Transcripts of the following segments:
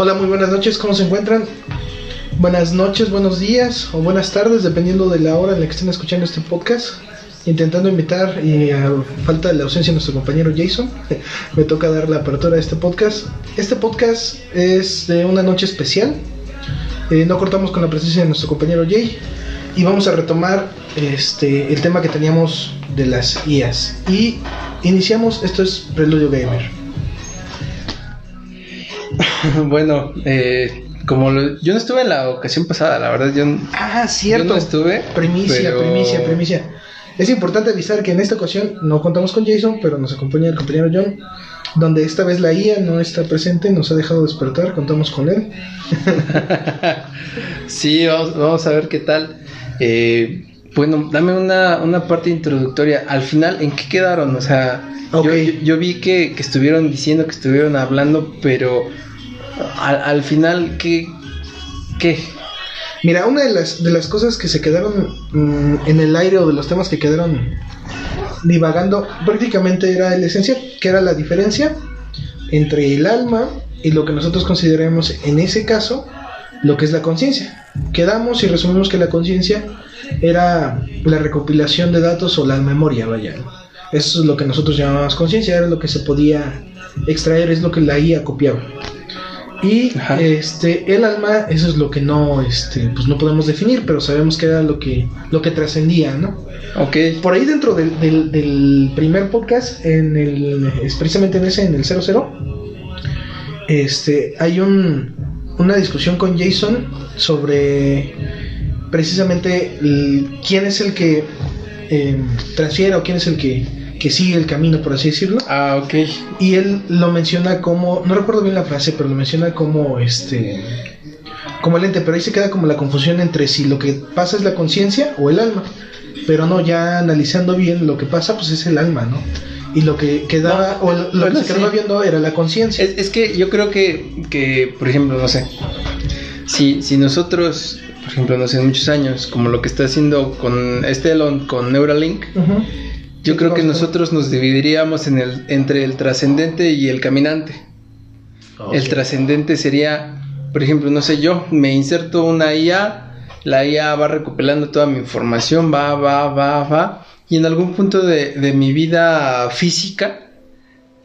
Hola, muy buenas noches, ¿cómo se encuentran? Buenas noches, buenos días o buenas tardes, dependiendo de la hora en la que estén escuchando este podcast. Intentando invitar y a falta de la ausencia de nuestro compañero Jason, me toca dar la apertura de este podcast. Este podcast es de una noche especial. Eh, no cortamos con la presencia de nuestro compañero Jay y vamos a retomar este el tema que teníamos de las IAs. Y iniciamos, esto es Preludio Gamer. bueno, eh, como lo- yo no estuve en la ocasión pasada, la verdad, yo, Ah, cierto. yo no estuve. Primicia, pero- primicia, primicia. Es importante avisar que en esta ocasión no contamos con Jason, pero nos acompaña el compañero John, donde esta vez la IA no está presente, nos ha dejado despertar, contamos con él. sí, vamos, vamos a ver qué tal. Eh, bueno, dame una, una parte introductoria. Al final, ¿en qué quedaron? O sea, yo, yo- yo vi que, que estuvieron diciendo, que estuvieron hablando, pero al, al final, ¿qué? ¿Qué? Mira, una de las, de las cosas que se quedaron mm, en el aire o de los temas que quedaron divagando prácticamente era el esencial, que era la diferencia entre el alma y lo que nosotros consideramos en ese caso lo que es la conciencia. Quedamos y resumimos que la conciencia era la recopilación de datos o la memoria, vaya. Eso es lo que nosotros llamamos conciencia, era lo que se podía extraer, es lo que la IA copiaba. Y Ajá. este el alma, eso es lo que no este pues no podemos definir, pero sabemos que era lo que lo que trascendía, ¿no? Ok. Por ahí dentro del, del- del primer podcast, en el, es precisamente en ese, en el 00, este, hay un, una discusión con Jason sobre precisamente el- quién es el que eh, transfiere o quién es el que, que sigue el camino, por así decirlo. Ah, ok. Y él lo menciona como, no recuerdo bien la frase, pero lo menciona como este como el ente, pero ahí se queda como la confusión entre si lo que pasa es la conciencia o el alma. Pero no, ya analizando bien lo que pasa, pues es el alma, ¿no? Y lo que quedaba, o lo, bueno, que se quedaba sí. viendo era la conciencia. Es, es que yo creo que, que, por ejemplo, no sé, si, si nosotros, por ejemplo, no sé, en muchos años, como lo que está haciendo con este Elon, con Neuralink, Ujú. Yo creo que nosotros nos dividiríamos en el, entre el trascendente y el caminante. El trascendente sería, por ejemplo, no sé, yo me inserto una IA, la IA va recopilando toda mi información, va, va, va, va, y en algún punto de, de mi vida física,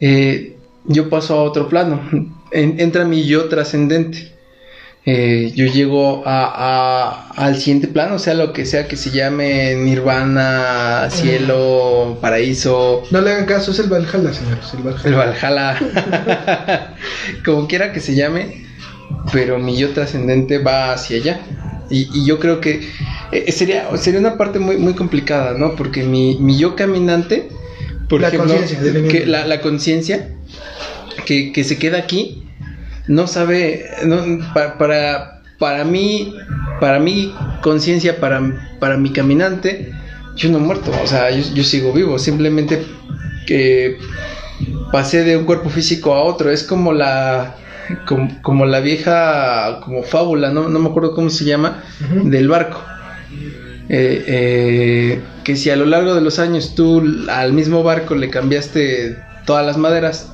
eh, yo paso a otro plano, En- entra mi yo trascendente. Eh, yo llego a, a- al siguiente plano, sea lo que sea que se llame nirvana, cielo, paraíso, No le hagan caso, es el Valhalla, señores. El Valhalla. el Valhalla, como quiera que se llame, pero mi yo trascendente va hacia allá. Y, y yo creo que eh, sería, sería una parte muy, muy complicada, ¿no? Porque mi, mi yo caminante, por La ejemplo, que la conciencia que, que se queda aquí, no sabe, no, pa- para, para mí, para mi conciencia, para, para mi caminante, yo no he muerto, o sea, yo, yo sigo vivo, simplemente que pasé de un cuerpo físico a otro, es como la como, como la vieja como fábula, no, no me acuerdo cómo se llama, del barco. Eh, eh, que si a lo largo de los años tú al mismo barco le cambiaste todas las maderas,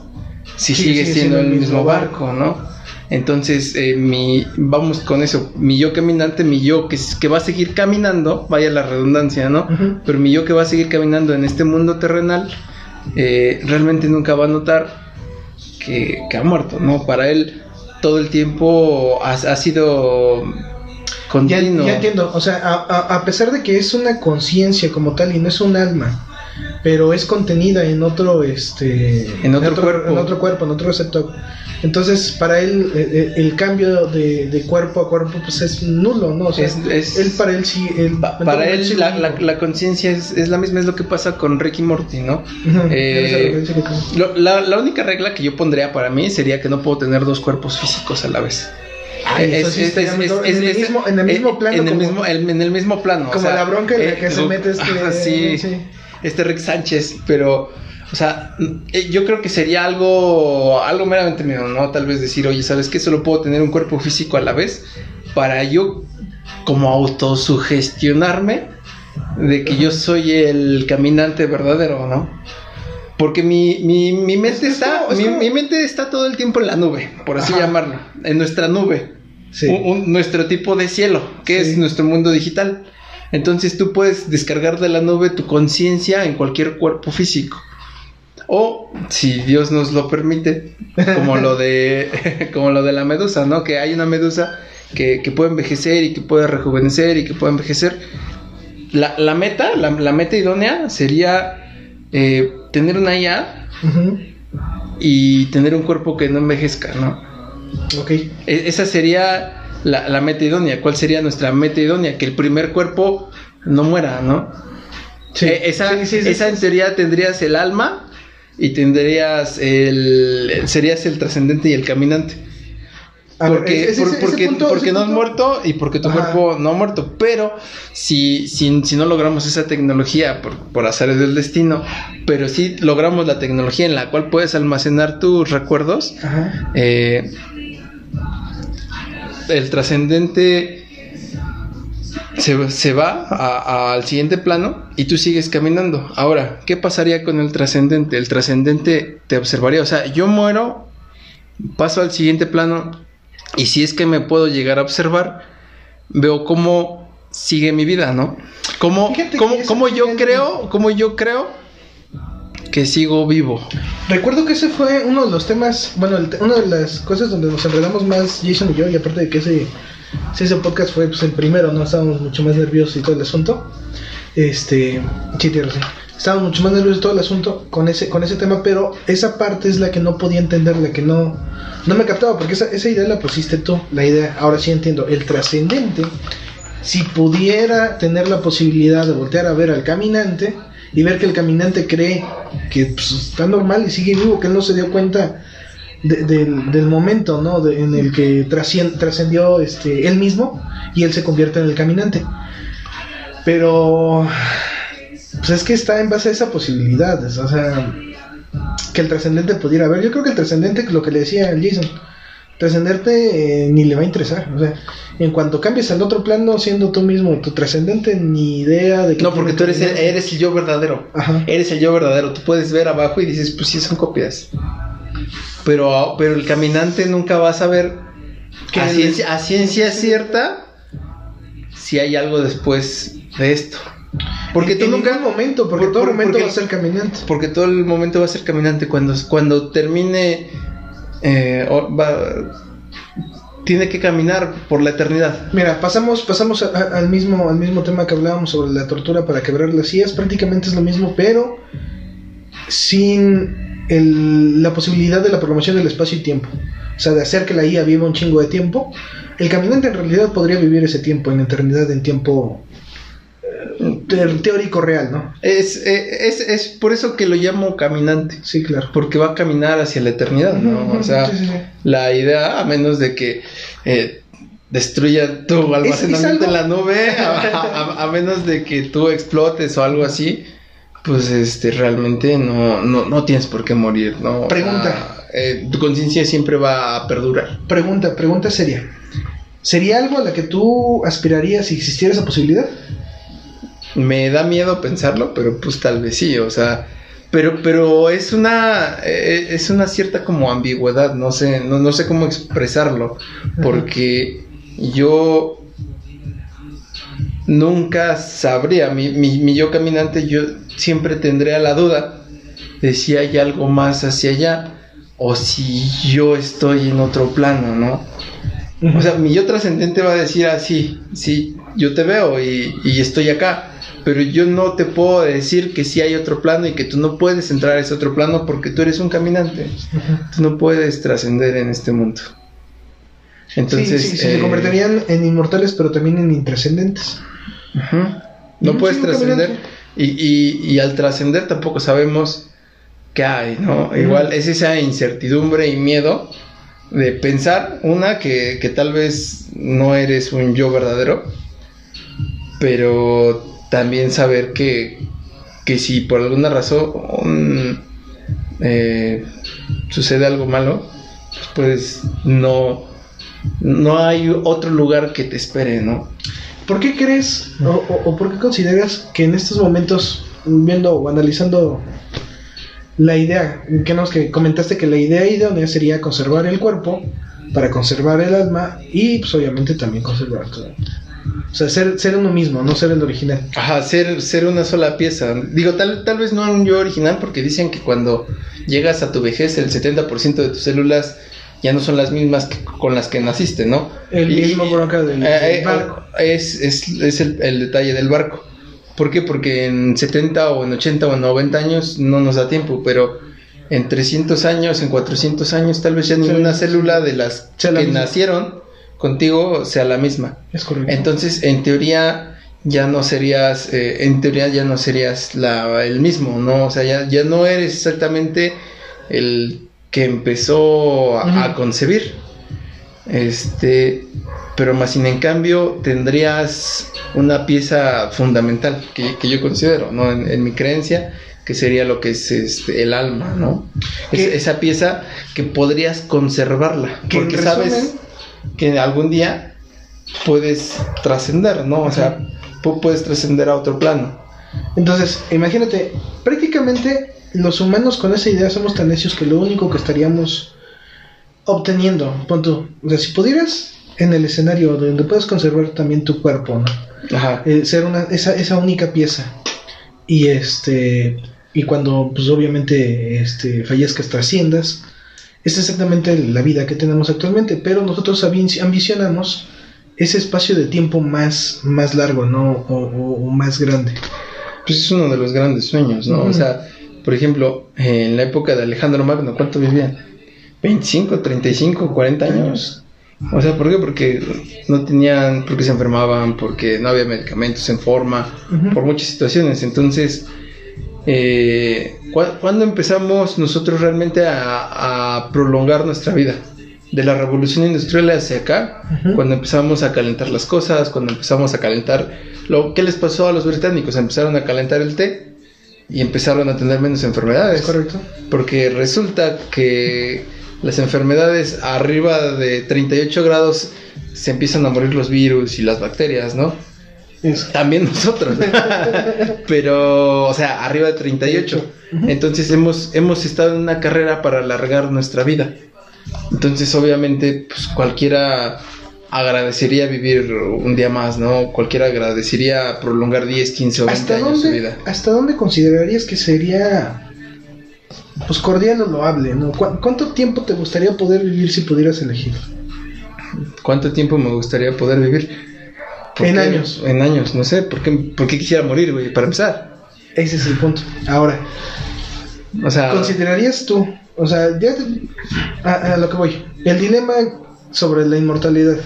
si Sí, sigue sigue siendo, el mismo barco, ¿no? Entonces, eh, mi, vamos con eso, mi yo caminante, mi yo que, que va a seguir caminando, vaya la redundancia, ¿no? Pero mi yo que va a seguir caminando en este mundo terrenal, eh, realmente nunca va a notar que, que ha muerto, ¿no? Para él todo el tiempo ha, ha sido Ya, continuo. ya entiendo, o sea, a, a- a pesar de que es una conciencia como tal y no es un alma, pero es contenida en otro, este, En otro cuerpo. en otro cuerpo, en otro receptor. Entonces, para él, eh, eh, el cambio de, de cuerpo a cuerpo, pues es nulo, ¿no? O sea, Es- es- él para él sí, él, Pa- en para él sí la, la- la conciencia es, es la misma, es lo que pasa con Ricky Morty, ¿no? Eh. Lo- la, la única regla que yo pondría para mí sería que no puedo tener dos cuerpos físicos a la vez. Ay, eso sí estaría mejor. en, el mismo, en el mismo plano, en el como, mismo, el- en el mismo plano. o como sea, la bronca en la eh, que se Ru- mete este, sí, sí. Este Rick Sánchez, pero, o sea, eh, yo creo que sería algo, algo meramente mío, ¿no? Tal vez decir, oye, ¿sabes qué? Solo puedo tener un cuerpo físico a la vez para yo, como autosugestionarme de que yo soy el caminante verdadero, ¿no? Porque mi, mi, mi mente Es- es está, como- es mi, como- mi mente está todo el tiempo en la nube, por así Ajá. llamarlo, en nuestra nube. Sí. Un- un- nuestro tipo de cielo, que Sí. es nuestro mundo digital. Entonces tú puedes descargar de la nube tu conciencia en cualquier cuerpo físico. O, si Dios nos lo permite, como lo de, como lo de la medusa, ¿no? Que hay una medusa que, que puede envejecer y que puede rejuvenecer y que puede envejecer. La, la meta, la, la meta idónea sería eh, tener una IA y tener un cuerpo que no envejezca, ¿no? Ok. E- esa sería la, la meta idónea. ¿Cuál sería nuestra meta idónea? Que el primer cuerpo no muera, ¿no? Sí. Eh, esa, Sí, sí, esa en teoría tendrías el alma y tendrías el... serías el trascendente y el caminante. Porque, ese- ese- porque, punto- porque no has muerto y porque tu Ajá. cuerpo no ha muerto. Pero si, si, si no logramos esa tecnología por, por azares del destino, pero si logramos la tecnología en la cual puedes almacenar tus recuerdos, eh, el trascendente se, se va a- al siguiente plano y tú sigues caminando. Ahora, ¿qué pasaría con el trascendente? El trascendente te observaría. O sea, yo muero, paso al siguiente plano y si es que me puedo llegar a observar, veo cómo sigue mi vida, ¿no? Cómo, yo creo, cómo yo creo que sigo vivo. Recuerdo que ese fue uno de los temas, bueno, el una de las cosas donde nos enredamos más Jason y yo, y aparte de que ese, ese podcast fue pues, el primero, no estábamos mucho más nerviosos y todo el asunto. Este, sí, tienes razón. Estábamos mucho más nerviosos y todo el asunto con ese, con ese tema, pero esa parte es la que no podía entender, la que no, no me captaba, porque esa, esa idea la pusiste tú, la idea, ahora sí entiendo, el trascendente, si pudiera tener la posibilidad de voltear a ver al caminante y ver que el caminante cree que pues, está normal y sigue vivo, que él no se dio cuenta de- del, momento ¿no? en el que trascendió este, él mismo y él se convierte en el caminante. Pero pues es que está en base a esa posibilidad, o sea, que el trascendente pudiera ver. Yo creo que el trascendente, lo que le decía el Jason, trascenderte eh, ni le va a interesar. O sea, en cuanto cambies al otro plano, siendo tú mismo tu trascendente, ni idea de que. No, porque tú eres el, eres el yo verdadero. Ajá. Eres el yo verdadero. Tú puedes ver abajo y dices, pues sí, son copias. Pero, pero el caminante nunca va a saber Que a el- ciencia, a ciencia cierta si hay algo después de esto. Porque tú en nunca. ningún momento, porque por- todo por- momento porque- va a ser caminante. Porque todo el momento va a ser caminante. Cuando, cuando termine. Eh, tiene que caminar por la eternidad. Mira, pasamos, pasamos al mismo, al mismo tema que hablábamos sobre la tortura para quebrar las sillas, prácticamente es lo mismo, pero sin la posibilidad de la programación del espacio y tiempo. O sea, de hacer que la IA viva un chingo de tiempo. El caminante en realidad podría vivir ese tiempo en eternidad, en tiempo teórico real, ¿no? Es, eh, es, es por eso que lo llamo caminante. Sí, claro. Porque va a caminar hacia la eternidad, ¿no? O sea, sí, sí, sí. la idea, a menos de que eh, destruya tu almacenamiento en la nube, a, a- a menos de que tú explotes o algo así, pues este realmente no, no, no tienes por qué morir, ¿no? Pregunta. eh, tu conciencia siempre va a perdurar. Pregunta, pregunta seria. ¿Sería algo a la que tú aspirarías si existiera esa posibilidad? Me da miedo pensarlo, pero pues tal vez sí, o sea, pero, pero es una, eh, es una cierta como ambigüedad, no sé, no, no sé cómo expresarlo, porque yo nunca sabría, mi, mi, mi yo caminante, yo siempre tendría la duda de si hay algo más hacia allá o si yo estoy en otro plano, ¿no? O sea, mi yo trascendente va a decir así, sí, yo te veo y, y estoy acá, pero yo no te puedo decir que sí hay otro plano y que tú no puedes entrar a ese otro plano porque tú eres un caminante, tú no puedes trascender en este mundo. Entonces, sí, sí, sí, se eh, convertirían en inmortales, pero también en intrascendentes. No puedes trascender. Y, y, y al trascender tampoco sabemos qué hay, ¿no? Igual es esa incertidumbre y miedo de pensar, una, que, que tal vez no eres un yo verdadero, pero también saber que, que si por alguna razón eh, sucede algo malo, pues no, no hay otro lugar que te espere, ¿no? ¿Por qué crees o, por qué consideras que en estos momentos, viendo o analizando la idea, que nos que comentaste que la idea idónea sería conservar el cuerpo para conservar el alma y pues obviamente también conservar todo. O sea, ser, ser uno mismo, no ser el original. Ajá, ser, ser una sola pieza. Digo, tal, tal vez no un yo original porque dicen que cuando llegas a tu vejez el 70% de tus células ya no son las mismas que con las que naciste, ¿no? El Y- mismo bronca del, Eh, eh, barco. Es, es, es el, el detalle del barco. ¿Por qué? Porque en 70 o en 80 o en 90 años no nos da tiempo, pero en 300 años, en 400 años, tal vez ya ninguna célula de las que nacieron contigo sea la misma. Es correcto. Entonces, en teoría, ya no serías, eh, en teoría ya no serías la, el mismo, ¿no? O sea, ya, ya no eres exactamente el que empezó a, concebir. Este, pero más sin en cambio tendrías una pieza fundamental que, que yo considero, ¿no? En, en mi creencia, que sería lo que es este, el alma, ¿no? Es- esa pieza que podrías conservarla, Que porque sabes que algún día puedes trascender, ¿no? O sea, pu- puedes trascender a otro plano. Entonces, imagínate, prácticamente los humanos con esa idea somos tan necios que lo único que estaríamos obteniendo, pon tú, o sea, si pudieras en el escenario donde puedes conservar también tu cuerpo, ¿no? Ajá. Eh, ser una, esa, esa única pieza. Y este, y cuando pues obviamente este, fallezcas, trasciendas, es exactamente la vida que tenemos actualmente, pero nosotros ambi- ambicionamos ese espacio de tiempo más, más largo, ¿no? O, o- o más grande. Pues es uno de los grandes sueños, ¿no? O sea, por ejemplo, en la época de Alejandro Magno, ¿cuánto vivían? 25, 35, 40 años. O sea, ¿por qué? Porque no tenían, porque se enfermaban, porque no había medicamentos en forma, por muchas situaciones. Entonces, eh, ¿cu- ¿cuándo empezamos nosotros realmente a, a prolongar nuestra vida? De la revolución industrial hacia acá, cuando empezamos a calentar las cosas, cuando empezamos a calentar lo que les pasó a los británicos, empezaron a calentar el té y empezaron a tener menos enfermedades. ¿Es correcto? Porque resulta que las enfermedades arriba de 38 grados se empiezan a morir los virus y las bacterias, ¿no? Es- También nosotros. Pero, o sea, arriba de 38. Ujú. Entonces hemos, hemos estado en una carrera para alargar nuestra vida. Entonces, obviamente, pues cualquiera agradecería vivir un día más, ¿no? Cualquiera agradecería prolongar 10, 15 o 20 ¿Hasta años su dónde, vida. ¿Hasta dónde considerarías que sería pues cordial o loable, ¿no? ¿Cu- ¿Cuánto tiempo te gustaría poder vivir si pudieras elegir? ¿Cuánto tiempo me gustaría poder vivir? ¿Por En qué? años. En años, no sé. ¿Por qué, por qué quisiera morir, güey? Para empezar. Ese es el punto. Ahora, O sea, ¿considerarías tú, o sea, ya te- a, a lo que voy, el dilema sobre la inmortalidad?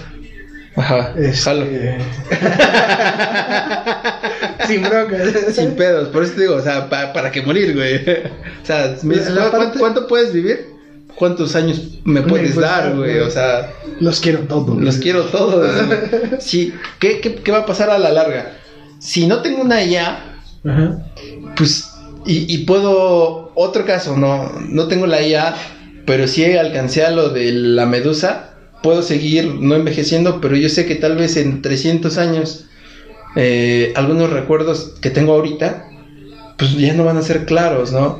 ajá, Este, jalo. Sin bronca. Sin pedos, por eso te digo, o sea, pa- para qué morir, güey. O sea, me dices, La- la ¿cu- parte- ¿cuánto puedes vivir? ¿Cuántos años me puedes puedes dar, güey? O sea, Los quiero todos. los quiero todos. Sí, ¿qué, qué, qué va a pasar a la larga? Si no tengo una IA, Ajá. pues, y, y puedo, otro caso, no, no tengo la IA, pero sí alcancé a lo de la medusa, puedo seguir no envejeciendo, pero yo sé que tal vez en 300 años, eh, algunos recuerdos que tengo ahorita, pues ya no van a ser claros, ¿no?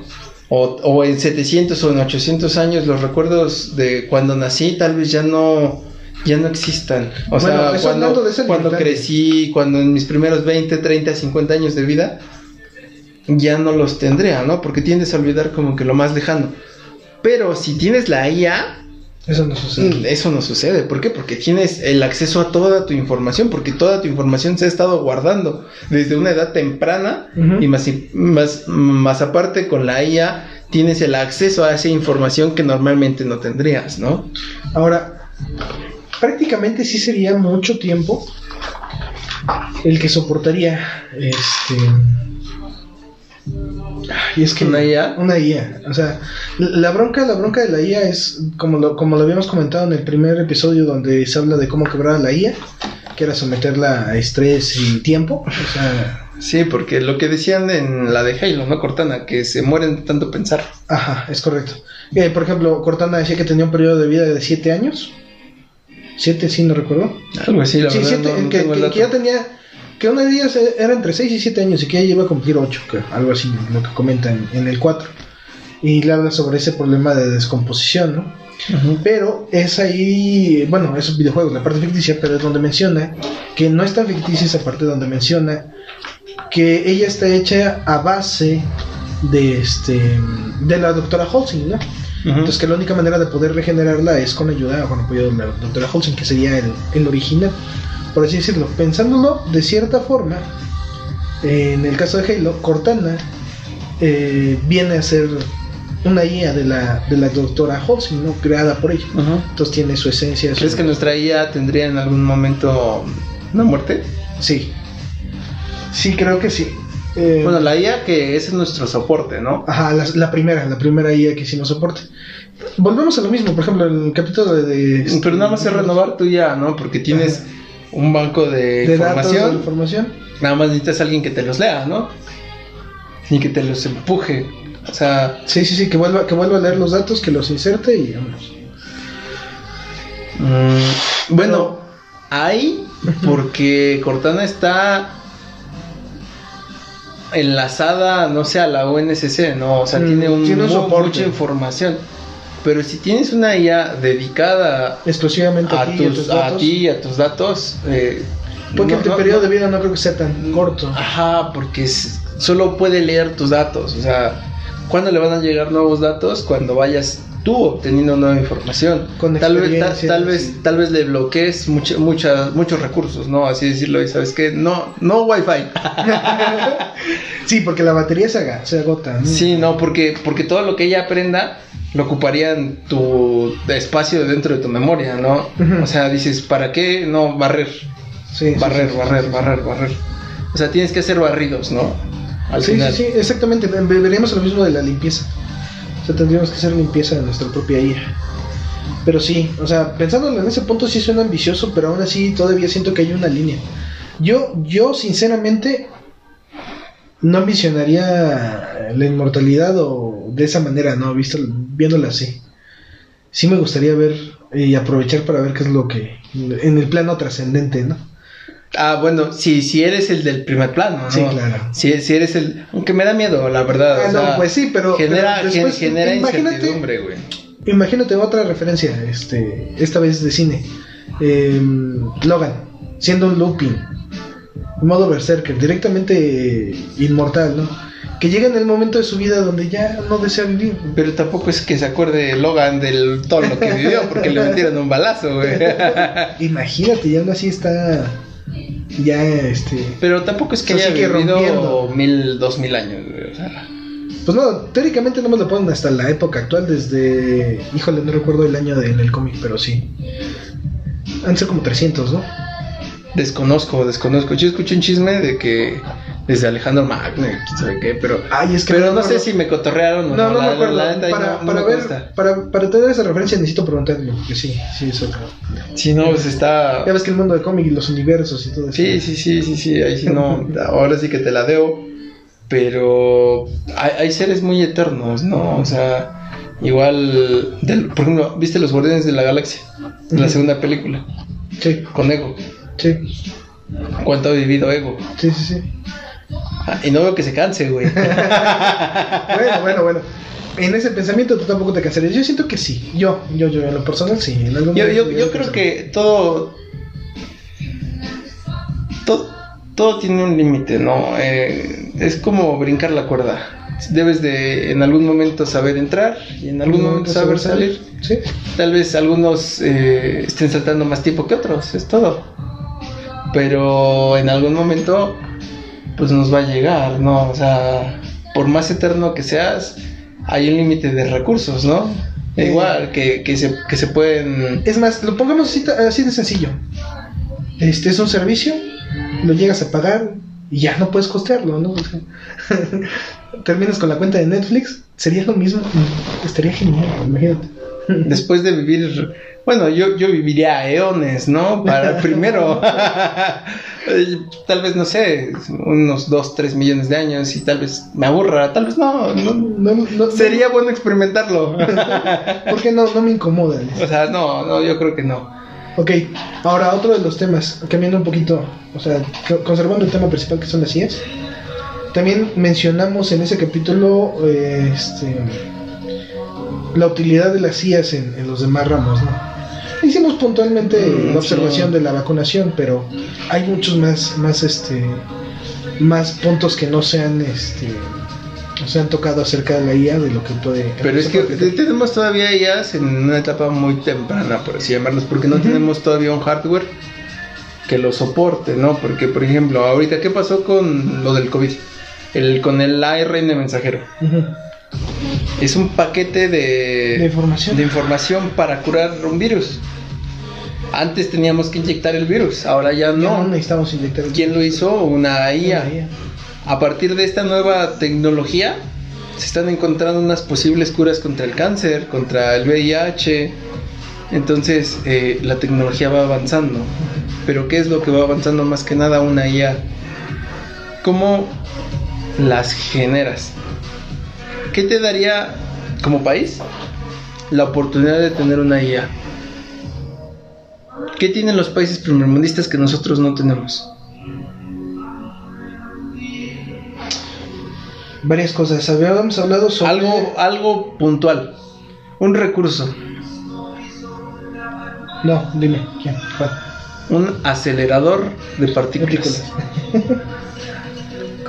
O, o en 700 o en 800 años los recuerdos de cuando nací tal vez ya no ya no existan. O Bueno, sea, cuando, de cuando crecí, cuando en mis primeros 20, 30, 50 años de vida, ya no los tendría, ¿no? Porque tiendes a olvidar como que lo más lejano. Pero si tienes la IA, Eso no sucede. Mm, Eso no sucede. ¿Por qué? Porque tienes el acceso a toda tu información, porque toda tu información se ha estado guardando desde una edad temprana y más, más, más aparte con la IA tienes el acceso a esa información que normalmente no tendrías, ¿no? Ahora, prácticamente sí sería mucho tiempo el que soportaría este. Y es que ¿Una IA? Una IA. O sea, la bronca, la bronca de la IA es como lo, como lo habíamos comentado en el primer episodio donde se habla de cómo quebrar a la IA, que era someterla a estrés y tiempo. O sea, Sí, porque lo que decían en la de Halo, ¿no? Cortana, que se mueren de tanto pensar. ajá, es correcto. Eh, por ejemplo, Cortana decía que tenía un periodo de vida de 7 años. 7, sí, no recuerdo. Algo así, la Sí, verdad. siete, no- no que, tengo el que- dato. que ya tenía. Que una de ellas era entre 6 y 7 años y que ya iba a cumplir 8, algo así, lo que comentan en el 4. y le habla sobre ese problema de descomposición, ¿no? Pero es ahí, bueno, esos videojuegos, la parte ficticia, pero es donde menciona que no es tan ficticia esa parte donde menciona que ella está hecha a base de este de la doctora Holsing, ¿no? Entonces que la única manera de poder regenerarla es con ayuda, con apoyo de la doctora Holsing, que sería el, el original, por así decirlo. Pensándolo de cierta forma, en el caso de Halo, Cortana eh, viene a ser una IA de la, de la doctora Holsing, ¿no? Creada por ella. Entonces tiene su esencia. ¿Crees su- que nuestra IA tendría en algún momento una muerte? Sí. Sí, creo que sí. Eh, Bueno, la IA que ese es nuestro soporte, ¿no? Ajá, la, la primera, la primera IA que sí nos soporte. Volvemos a lo mismo, por ejemplo, el capítulo de... de- Pero nada más es renovar tu IA, ¿no? Porque tienes un banco de, de datos, de información. Nada más necesitas a alguien que te los lea, ¿no? Y que te los empuje. O sea, Sí, sí, sí, que vuelva, que vuelva a leer los datos, que los inserte y vámonos. mm, bueno, hay porque Cortana está enlazada, no sé, a la UNSC, ¿no? O sea, Mm, tiene, un, tiene un mucha información. Pero si tienes una IA dedicada Exclusivamente a, a ti y a tus tus, a datos. ti a tus datos, eh, Porque no- tu no- periodo no- de vida no creo que sea tan corto. Ajá, porque es- solo puede leer tus datos. O sea, ¿cuándo le van a llegar nuevos datos? Cuando vayas tú obteniendo nueva información. Con tal vez, ta- tal vez, sí. tal vez le bloquees mucha- muchos recursos, ¿no? Así decirlo. Y sabes que no, no Wi-Fi. Sí, porque la batería se, aga- se agota. ¿no? sí, no, porque, porque todo lo que ella aprenda lo ocuparía en tu espacio dentro de tu memoria, ¿no? O sea, dices, ¿para qué? No, barrer, Sí, barrer, sí, barrer, sí, barrer, barrer. O sea, tienes que hacer barridos, ¿no? Al Sí, final. sí, sí, exactamente. Ve- Veríamos lo mismo de la limpieza. O sea, tendríamos que hacer limpieza de nuestra propia IA. Pero sí, o sea, pensándolo en ese punto sí suena ambicioso, pero aún así todavía siento que hay una línea. Yo, yo sinceramente no ambicionaría la inmortalidad o de esa manera, ¿no? Visto, viéndola así. Sí me gustaría ver y aprovechar para ver qué es lo que... En el plano trascendente, ¿no? Ah, bueno, si, si eres el del primer plano, ¿no? Sí, claro. Si, si eres el... Aunque me da miedo, la verdad. Ah, o no, sea, pues sí, pero- Genera, pero gen- después, genera imagínate- incertidumbre, güey. Imagínate otra referencia, este, esta vez de cine. Em, Logan, siendo un looping, modo berserker, directamente inmortal, ¿no? Que llega en el momento de su vida donde ya no desea vivir. Pero tampoco es que se acuerde Logan del todo lo que vivió, porque le metieron un balazo, güey. Imagínate, ya aún así está ya este Pero tampoco es que haya vivido rompiendo. mil, dos mil años, güey. O sea, pues no, teóricamente no me lo ponen hasta la época actual desde híjole, no recuerdo el año de- en el cómic, pero sí. Han ser como 300, ¿no? desconozco, desconozco. Yo escuché un chisme de que desde Alejandro Magno, sabe qué, pero... Ay, es que pero no no, sé si me cotorrearon o No, no la- me acuerdo. la para no- no para me ver, para, para tener esa referencia necesito preguntarle, porque sí, sí, es otro. Sí, no, pues está... Ya ves que el mundo de cómic y los universos y todo eso. Sí, sí, sí, sí, sí, ahí sí no, ahora sí que te la debo, pero hay, hay seres muy eternos, ¿no? O sea, igual, del- por ejemplo, ¿viste Los Guardianes de la Galaxia? La Ujú. segunda película, Sí, con Ego. sí, ¿Cuánto ha vivido Ego? sí, sí, sí. Y no veo que se canse, güey. Bueno, bueno, bueno. En ese pensamiento tú tampoco te cansarías. Yo siento que sí. Yo, yo, yo, en lo personal sí. En algún Yo, yo, yo creo que todo, todo, todo tiene un límite, ¿no? Eh, es como brincar la cuerda. Debes de en algún momento saber entrar y en algún momento saber salir. Sí. Tal vez algunos eh, estén saltando más tiempo que otros, es todo. Pero en algún momento, pues nos va a llegar, ¿no? O sea, por más eterno que seas, hay un límite de recursos, ¿no? Eh. Igual, que, que, se, que se pueden... Es más, lo pongamos así, de sencillo. Este es un servicio, lo llegas a pagar y ya no puedes costearlo, ¿no? O sea, terminas con la cuenta de Netflix, sería lo mismo. Estaría genial, imagínate. Después de vivir, bueno, yo, yo viviría eones, ¿no? Para primero, tal vez, no sé, unos 2, 3 millones de años y tal vez me aburra, tal vez no, no. No, no, Sería bueno experimentarlo. ¿Por qué no, no me incomoda? o sea, no, no, yo creo que no. Ok, ahora otro de los temas, cambiando un poquito, o sea, co- conservando el tema principal que son las IAs. También mencionamos en ese capítulo, eh, este, la utilidad de las IAs en, en los demás ramos, ¿no? Hicimos puntualmente Mm, la observación sí. de la vacunación, pero hay muchos más, más este, más puntos que no se han, este, no se han tocado acerca de la IA de lo que puede. Pero es que tenemos todavía IAs en una etapa muy temprana, por así llamarlos, porque no tenemos todavía un hardware que lo soporte, ¿no? Porque, por ejemplo, ahorita, ¿qué pasó con lo del COVID? El, con el ARN mensajero. Ujú. Es un paquete de, De información. de información para curar un virus. Antes teníamos que inyectar el virus, ahora ya No, no. necesitamos inyectar. ¿Quién lo hizo? Una IA. Una IA. A partir de esta nueva tecnología, se están encontrando unas posibles curas contra el cáncer, contra el VIH. Entonces, eh, la tecnología va avanzando. Pero, ¿qué es lo que va avanzando más que nada una IA? ¿Cómo las generas? ¿Qué te daría como país la oportunidad de tener una IA? ¿Qué tienen los países primermundistas que nosotros no tenemos? Varias cosas. Habíamos hablado sobre. Algo, algo puntual. Un recurso. No, dime. ¿Quién? ¿Cuál? Un acelerador de partículas. Partículas.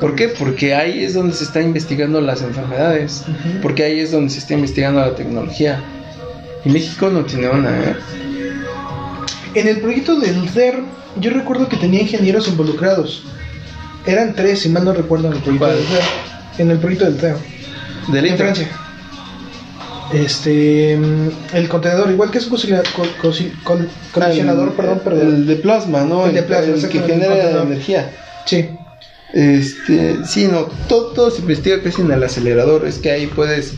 ¿Por qué? Porque ahí es donde se está investigando las enfermedades. Porque ahí es donde se está investigando la tecnología. Y México no tiene una, ¿eh? En el proyecto del CER, yo recuerdo que tenía ingenieros involucrados. Eran tres, si mal no recuerdo, en el proyecto ¿Cuál? del CER. En el proyecto del CER. De En Francia. Este. mm, El contenedor, igual que es un cosila- co- cosi- col- colisionador, perdón, perdón. El de plasma, ¿no? El de plasma, el que el genera contenedor. energía. Sí. Este, sí, no, todo, todo se investiga casi en el acelerador. Es que ahí puedes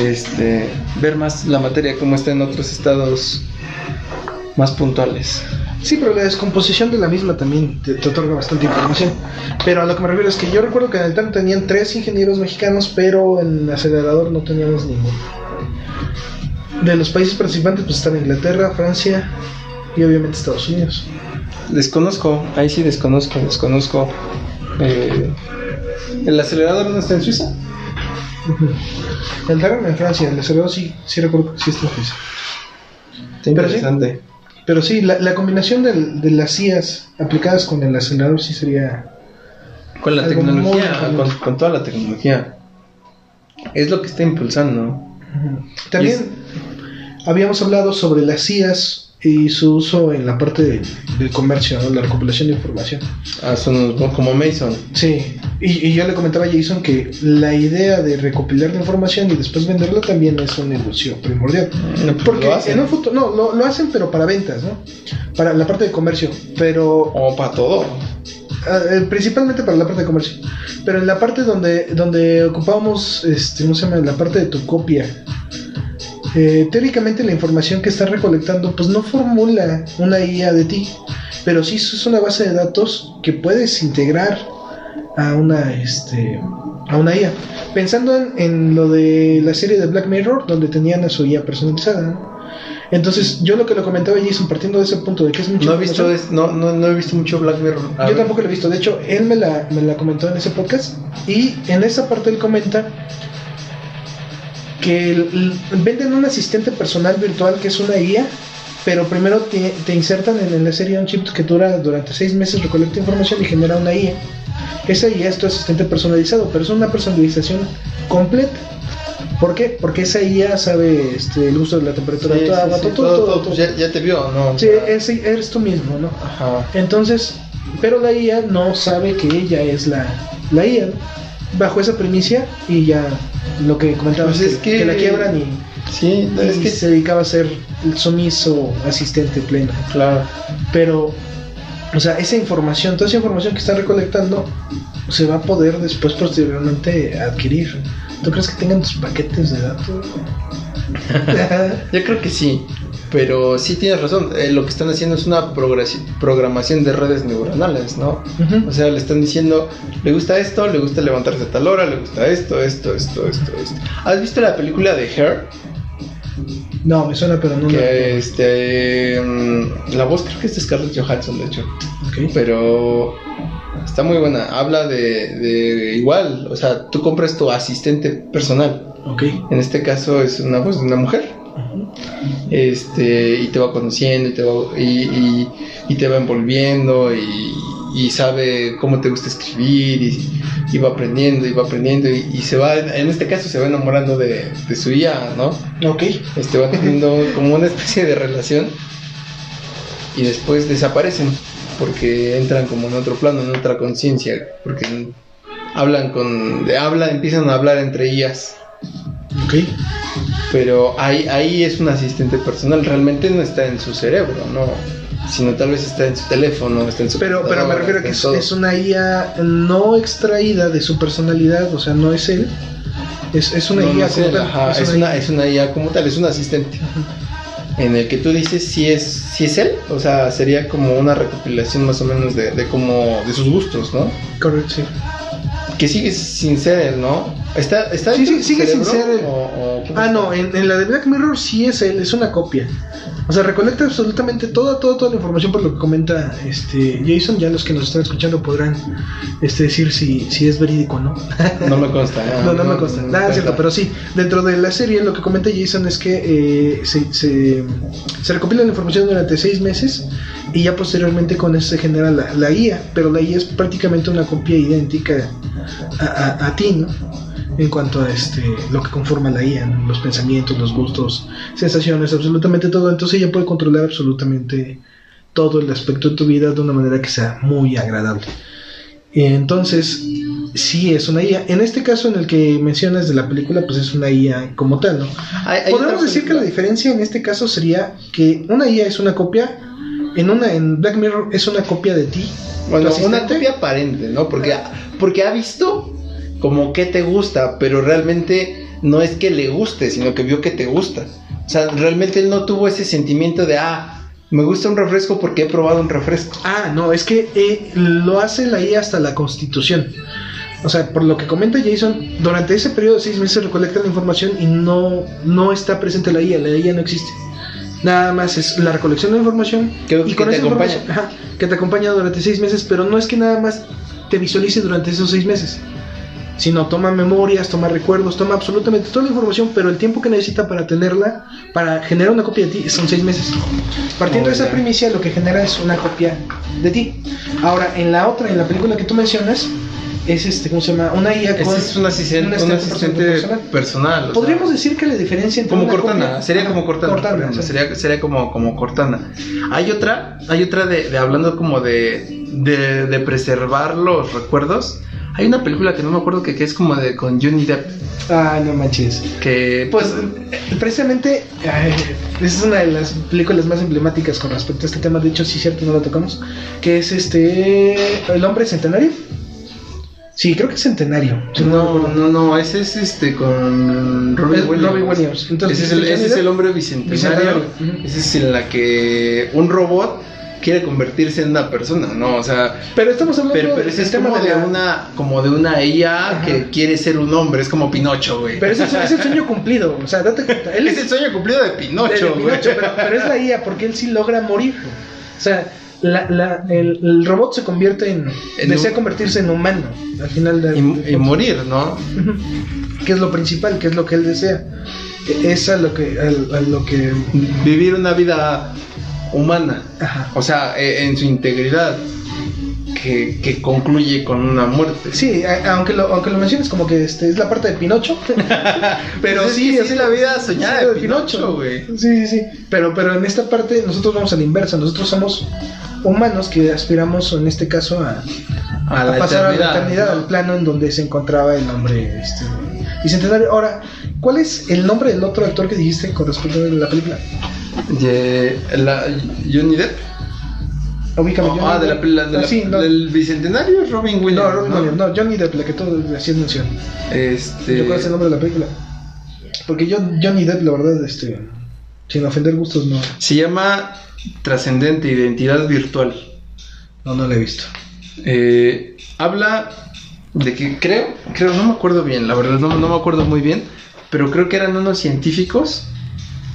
este, ver más la materia como está en otros estados más puntuales. Sí, pero la descomposición de la misma también te, te otorga bastante información. Pero a lo que me refiero es que yo recuerdo que en el TAN tenían tres ingenieros mexicanos, pero en el acelerador no teníamos ninguno. De los países participantes, pues están Inglaterra, Francia y obviamente Estados Unidos. Desconozco, ahí sí desconozco, desconozco. Eh, ¿El acelerador no está en Suiza? El DARAN en Francia, el acelerador sí, sí recuerdo que sí está en Suiza. Está Pero sí. interesante. Pero sí, la, la combinación del- de las IAs aplicadas con el acelerador sí sería... Con la tecnología, con, con toda la tecnología. Es lo que está impulsando. También habíamos hablado sobre las IAs y su uso en la parte de- del comercio, ¿no? la recopilación de información. Ah, son como Mason. Sí, y, y yo le comentaba a Jason que la idea de recopilar la información y después venderla también es un negocio primordial. No, pues Porque lo hacen. en un futuro, no, lo, lo hacen pero para ventas, ¿no? Para la parte de comercio, pero O para todo. Ah, eh, principalmente para la parte de comercio. Pero en la parte donde, donde ocupábamos, este, ¿cómo se llama? La parte de tu copia. Eh, teóricamente la información que estás recolectando pues no formula una IA de ti, pero sí es una base de datos que puedes integrar a una este a una IA. Pensando en, en lo de la serie de Black Mirror, donde tenían a su IA personalizada. ¿no? Entonces, yo lo que lo comentaba Jason, partiendo de ese punto de que es mucha No he visto, es- no, no, no he visto mucho Black Mirror. A yo ver. tampoco lo he visto. De hecho, él me la, me la comentó en ese podcast. Y en esa parte él comenta que el- el- venden un asistente personal virtual que es una IA. Pero primero te, te insertan en la serie un chip que dura durante seis meses, recolecta información y genera una IA. Esa IA es tu asistente personalizado, pero es una personalización completa. ¿Por qué? Porque esa IA sabe este, el uso de la temperatura Sí, de tu sí, agua, sí, todo, todo, todo, todo, todo. pues ya, ya te vio, ¿no? Sí, es- eres tú mismo, ¿no? Ajá. Entonces, pero la IA no sabe que ella es la, la IA, bajo esa primicia y ya lo que comentabas Pues es que, que- que la quiebran y, Sí, y es que se dedicaba a ser el sumiso asistente pleno. Claro. Pero, o sea, esa información, toda esa información que está recolectando, se va a poder después posteriormente adquirir. ¿Tú crees que tengan tus paquetes de datos? Yo creo que sí. Pero sí tienes razón. eh, lo que están haciendo es una programación de redes neuronales, ¿no? Ujú. O sea, le están diciendo, le gusta esto, le gusta levantarse a tal hora, le gusta esto, esto, esto, esto, esto. ¿Has visto la película de Her? no, me suena, pero no. Que este. mm, la voz creo que es de Scarlett Johansson, de hecho. no. Ok. Pero está muy buena. Habla de, de igual, o sea, tú compras tu asistente personal. Ok. En este caso es una voz de una mujer. Este, y te va conociendo y te va, y, y- y te va envolviendo y, y sabe cómo te gusta escribir y, va aprendiendo y va aprendiendo y, se va, en este caso se va enamorando de, de su IA, ¿no? Ok. Este va teniendo como una especie de relación y después desaparecen porque entran como en otro plano, en otra conciencia, porque hablan con, hablan, empiezan a hablar entre ellas. Ok. Pero ahí, ahí es un asistente personal, realmente no está en su cerebro, no, sino tal vez está en su teléfono, está en su Pero, pero me refiero a que es, una IA no extraída de su personalidad, o sea, no es él. Es, es una No, no IA es como él, tal, ajá, es, una, es una IA como tal, es un asistente. En el que tú dices si es, si es él, o sea, sería como una recopilación más o menos de, de como de sus gustos, ¿no? Correcto, sí. Que sigue sin ser él, ¿no? Está, está Sí, sí, sigue sin ser él. o- o Ah, no, en, en la de Black Mirror sí es él, es una copia. O sea, recolecta absolutamente toda, toda, toda la información por lo que comenta este Jason. Ya los que nos están escuchando podrán este, decir si, si es verídico o no. No me consta. ah, No, no me consta. Nada, es cierto, pero sí, dentro de la serie lo que comenta Jason es que eh, se, se, se recopila la información durante seis meses y ya posteriormente con eso se genera la, la IA, pero la IA es prácticamente una copia idéntica a, a- a ti, ¿no? En cuanto a este lo que conforma la IA, ¿no? los pensamientos, los gustos, sensaciones, absolutamente todo. Entonces ella puede controlar absolutamente todo el aspecto de tu vida de una manera que sea muy agradable. Entonces, sí es una IA. En este caso en el que mencionas de la película, pues es una IA como tal, ¿no? Podemos decir que la diferencia en este caso sería que una IA es una copia, en una en Black Mirror es una copia de ti. Bueno, una copia aparente, ¿no? Porque, porque ha visto como que te gusta, pero realmente no es que le guste, sino que vio que te gusta. O sea, realmente él no tuvo ese sentimiento de, ah, me gusta un refresco porque he probado un refresco. Ah, no, es que eh, lo hace la IA hasta la constitución. O sea, por lo que comenta Jason, durante ese periodo de seis meses recolecta la información y no, no está presente la IA, la IA no existe. Nada más es la recolección de la información Que- y que con te esa acompaña. información ajá, que te acompaña durante seis meses, pero no es que nada más te visualice durante esos seis meses, sino toma memorias, toma recuerdos, toma absolutamente toda la información, pero el tiempo que necesita para tenerla, para generar una copia de ti, son seis meses. Partiendo de esa primicia, lo que genera es una copia de ti. Ahora, en la otra, en la película que tú mencionas, es este, ¿cómo se llama? Una IA con es un asistente, un un asistente personal. personal. o sea, Podríamos decir que la diferencia entre como una Cortana, copia- sería como Cortana, por ejemplo, sí. sería, sería como, como Cortana. Hay otra, hay otra de, de hablando como de, de, de preservar los recuerdos. Hay una película que no me acuerdo que, que es como de con Johnny Depp, Ay, no manches. que Pues eh, precisamente ay, esa es una de las películas más emblemáticas con respecto a este tema. De hecho, sí, cierto, no la tocamos. Que es este. El hombre centenario. Sí, creo que es centenario. no no, no, no, ese es este con Robin Es Williams. Robin Williams. Entonces, ese es el, ¿Johnny ese es Depp? el hombre bicentenario. Ese es en la que un robot quiere convertirse en una persona, ¿no? O sea, Pero estamos hablando Pero, pero ese del es tema como de, la- una como de una IA Ajá. que quiere ser un hombre, es como Pinocho, güey. Pero ese es, es el sueño cumplido. O sea, date cuenta. Él es el sueño cumplido de de- de Pinocho, güey. Pero, pero es la IA porque él sí logra morir. O sea, la, la- el, el robot se convierte en. En desea un- convertirse en humano. Al final de. Y, y morir, ¿no? Que es lo principal, que es lo que él desea. E- Es a lo que, a, a lo que, Vivir una vida humana, ajá. o sea, e- en su integridad, que, que concluye con una muerte. Sí, aunque lo, aunque lo menciones como que este, es la parte de Pinocho. Pero Pues sí, sí es la vida soñada sí, de Pinocho, güey. Sí, sí, sí. Pero, pero en esta parte nosotros vamos a la inversa. Nosotros somos humanos que aspiramos, en este caso, a, A la a pasar a la eternidad, eternidad, ¿no? al plano en donde se encontraba el hombre este, bicentenario. Ahora, ¿cuál es el nombre del otro actor que dijiste con respecto a la película? De la, Johnny Depp. Ubícame, Oh, ah, de la, la- de Ah, la- sí, no, del bicentenario Robin Williams. no, Robin Williams, no, Johnny Depp, la que tú hacías mención. Este. ¿Cuál es el nombre de la película? Porque yo, Johnny Depp, la verdad, este, sin ofender gustos, no, Se llama Trascendente Identidad Virtual. no, no la he visto. Eh, habla de que creo, creo, no me acuerdo bien, la verdad no, no me acuerdo muy bien, pero creo que eran unos científicos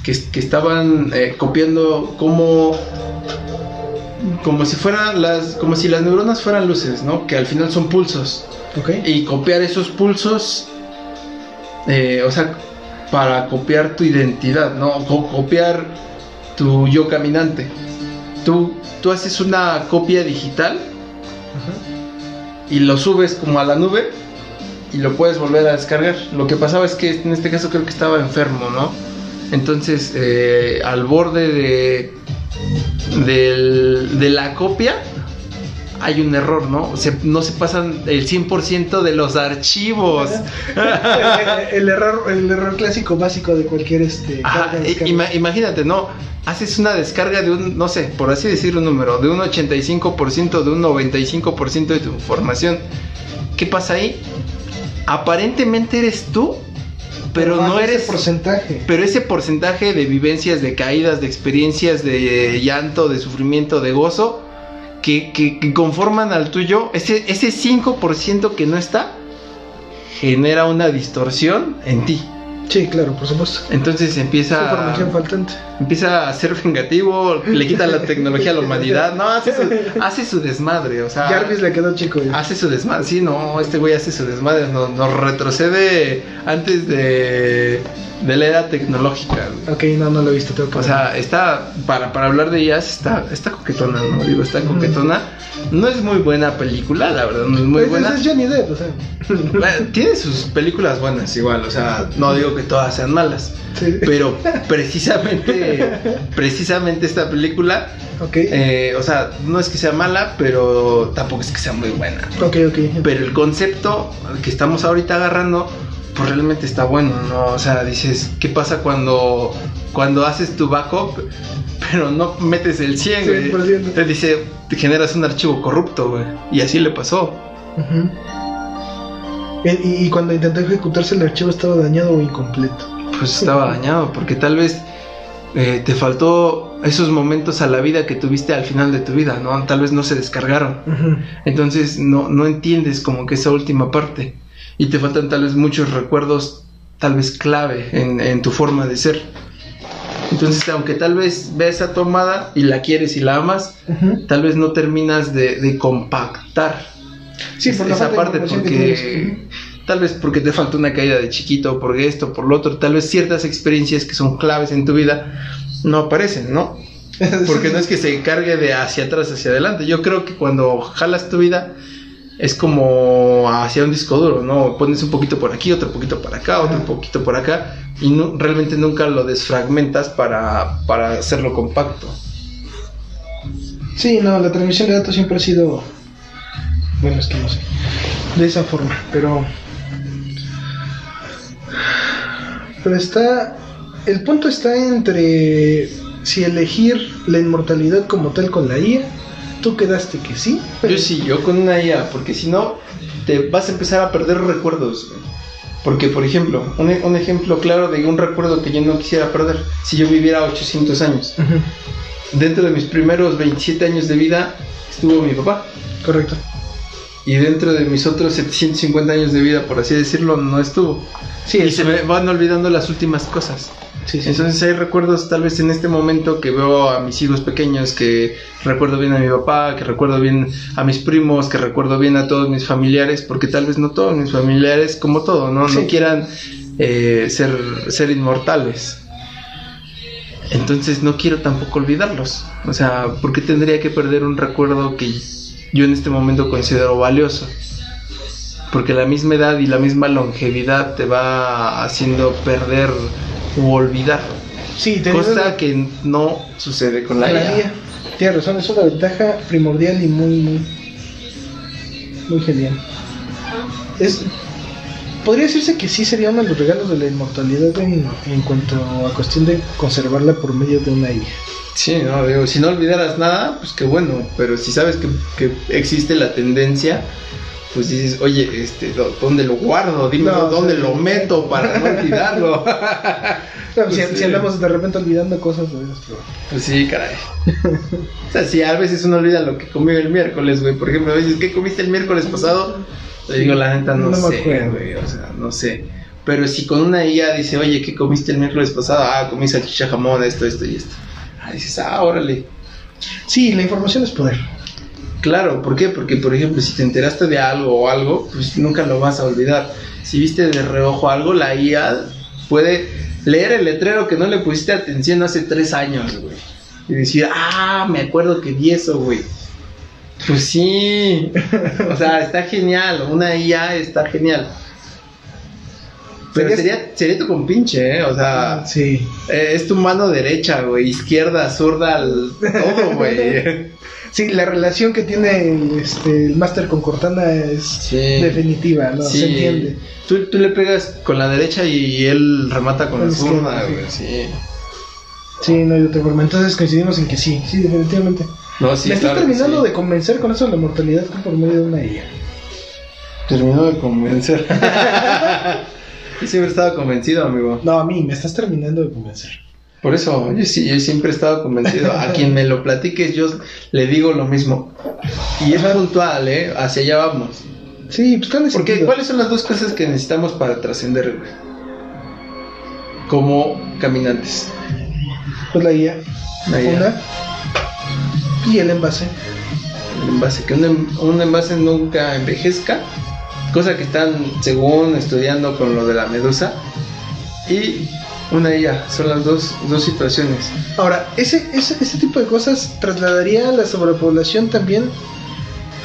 que, que estaban eh, copiando cómo, como si fueran las, como si las neuronas fueran luces, ¿no? Que al final son pulsos. Y copiar esos pulsos, eh, o sea, para copiar tu identidad, ¿no? Co- copiar tu yo caminante. Tú, tú haces una copia digital Ajá. y lo subes como a la nube y lo puedes volver a descargar. Lo que pasaba es que en este caso creo que estaba enfermo, ¿no? Entonces, eh, al borde de, de la copia hay un error, ¿no? Se- no se pasan el 100% de los archivos. el, el error, el error clásico básico de cualquier este. Ajá, carga ima- imagínate, ¿no? Haces una descarga de un, no sé, por así decir un número, de un 85%, de un 95% de tu información. ¿Qué pasa ahí? Aparentemente eres tú, pero no ese eres... porcentaje. Pero ese porcentaje de vivencias, de caídas, de experiencias, de llanto, de sufrimiento, de gozo, que, que- que conforman al tuyo, ese, ese 5% que no está, genera una distorsión en ti. Sí, claro, por supuesto. Entonces empieza Información faltante. empieza a ser vengativo, le quita la tecnología a la humanidad. No, hace su, hace su desmadre, o sea, Jarvis le quedó chico. ya. hace su desmadre. Sí, no, este güey hace su desmadre, nos, nos retrocede antes de, de la era tecnológica. güey. Ok, no, no lo he visto, tengo que O sea, está, para, para hablar de ellas, está, está coquetona, ¿no? Digo, está coquetona. No es muy buena película, la verdad, no es muy Pues, buena. Es Johnny Depp, o sea. Tiene sus películas buenas igual, o sea, no digo que todas sean malas. Sí. Pero precisamente, precisamente esta película, Ok. eh, o sea, no es que sea mala, pero tampoco es que sea muy buena. ok, ok. Pero el concepto que estamos ahorita agarrando, pues realmente está bueno, ¿no? O sea, dices, ¿qué pasa cuando, cuando haces tu backup, pero no metes el 100, güey? 100%. Te dice, te generas un archivo corrupto, güey. Y así le pasó. Ujú. El- y, y cuando intentó ejecutarse el archivo estaba dañado o incompleto. Pues estaba dañado, porque tal vez eh, te faltó esos momentos a la vida que tuviste al final de tu vida, ¿no? Tal vez no se descargaron. Entonces no, no entiendes como que esa última parte. Y te faltan tal vez muchos recuerdos, tal vez clave en, en tu forma de ser. Entonces, aunque tal vez ves esa tomada y la quieres y la amas, tal vez no terminas de, de compactar Sí, por la esa parte porque tal vez porque te falta una caída de chiquito, porque esto, por lo otro, tal vez ciertas experiencias que son claves en tu vida no aparecen, ¿no? Porque no es que se cargue de hacia atrás hacia adelante. Yo creo que cuando jalas tu vida es como hacia un disco duro, ¿no? Pones un poquito por aquí, otro poquito para acá, otro poquito por acá y no, realmente nunca lo desfragmentas para, para hacerlo compacto. Sí, no, la transmisión de datos siempre ha sido. Bueno, es que no sé. De esa forma, pero. Pero está. El punto está entre si elegir la inmortalidad como tal con la IA. Tú quedaste que sí. Yo sí, yo con una IA, porque si no, te vas a empezar a perder recuerdos. Porque, por ejemplo, un, un ejemplo claro de un recuerdo que yo no quisiera perder, si yo viviera 800 años. Dentro de mis primeros 27 años de vida estuvo mi papá. Correcto. Y dentro de mis otros 750 años de vida, por así decirlo, no estuvo. Sí, y se me van olvidando las últimas cosas. Sí, sí. Entonces hay recuerdos tal vez en este momento que veo a mis hijos pequeños, que recuerdo bien a mi papá, que recuerdo bien a mis primos, que recuerdo bien a todos mis familiares, porque tal vez no todos mis familiares, como todo, no, Sí. no quieran eh, ser, ser inmortales. Entonces no quiero tampoco olvidarlos. O sea, ¿por qué tendría que perder un recuerdo que yo en este momento considero valioso? Porque la misma edad y la misma longevidad te va haciendo perder o olvidar. Sí, te Cosa que no sucede con la, la IA. IA. Tienes razón, es una ventaja primordial y muy, muy, muy genial. Es, podría decirse que sí sería uno de los regalos de la inmortalidad en, en cuanto a cuestión de conservarla por medio de una IA. Sí, no, digo, si no olvidaras nada, pues qué bueno, pero si sabes que, que existe la tendencia, pues dices, oye, este, ¿dó- ¿dónde lo guardo? Dime No, dónde sí. lo meto para no olvidarlo. Si, Pues, si sí. andamos de repente olvidando cosas esas, pero- Pues sí, caray. O sea, si a veces uno olvida lo que comió el miércoles, güey. Por ejemplo, me dices, ¿qué comiste el miércoles pasado? Le digo, la neta, no, No me sé, acuerdo. güey. O sea, no sé. Pero si con una IA dice, oye, ¿qué comiste el miércoles pasado? Ah, comí salchicha jamón, esto, esto y esto. Ah, dices, ah, órale. Sí, la información es poder. Claro, ¿por qué? Porque, por ejemplo, si te enteraste de algo o algo, pues nunca lo vas a olvidar. Si viste de reojo algo, la IA puede leer el letrero que no le pusiste atención hace tres años, güey. Y decir, ah, me acuerdo que vi eso, güey. Pues sí. o sea, está genial. Una IA está genial. Pero sería, sería tu compinche, ¿eh? O sea, Sí. eh, es tu mano derecha, güey. Izquierda, zurda, al- todo, güey. Sí, la relación que tiene el, este, el máster con Cortana es Sí. definitiva, ¿no? Sí. Se entiende. Tú, tú le pegas con la derecha y él remata con la zurda, sí. güey. Sí. Sí, no hay otra forma. Entonces coincidimos en que sí, sí, definitivamente. No, sí, Me estás claro terminando sí. de convencer con eso de la mortalidad por medio de una IA. Terminó de convencer. Yo siempre he estado convencido, amigo. No, a mí, me estás terminando de convencer. Por eso, yo sí, yo siempre he estado convencido. A quien me lo platiques, yo le digo lo mismo. Y es puntual, ¿eh? Hacia allá vamos. Sí, pues tiene Porque, sentido. ¿cuáles son las dos cosas que necesitamos para trascender, güey? Como caminantes. Pues la IA. La. Una. Y el envase. El envase, que un, un envase nunca envejezca, cosa que están según estudiando con lo de la medusa, y una IA, son las dos, dos situaciones. Ahora, ese, ese, ese tipo de cosas trasladaría la sobrepoblación también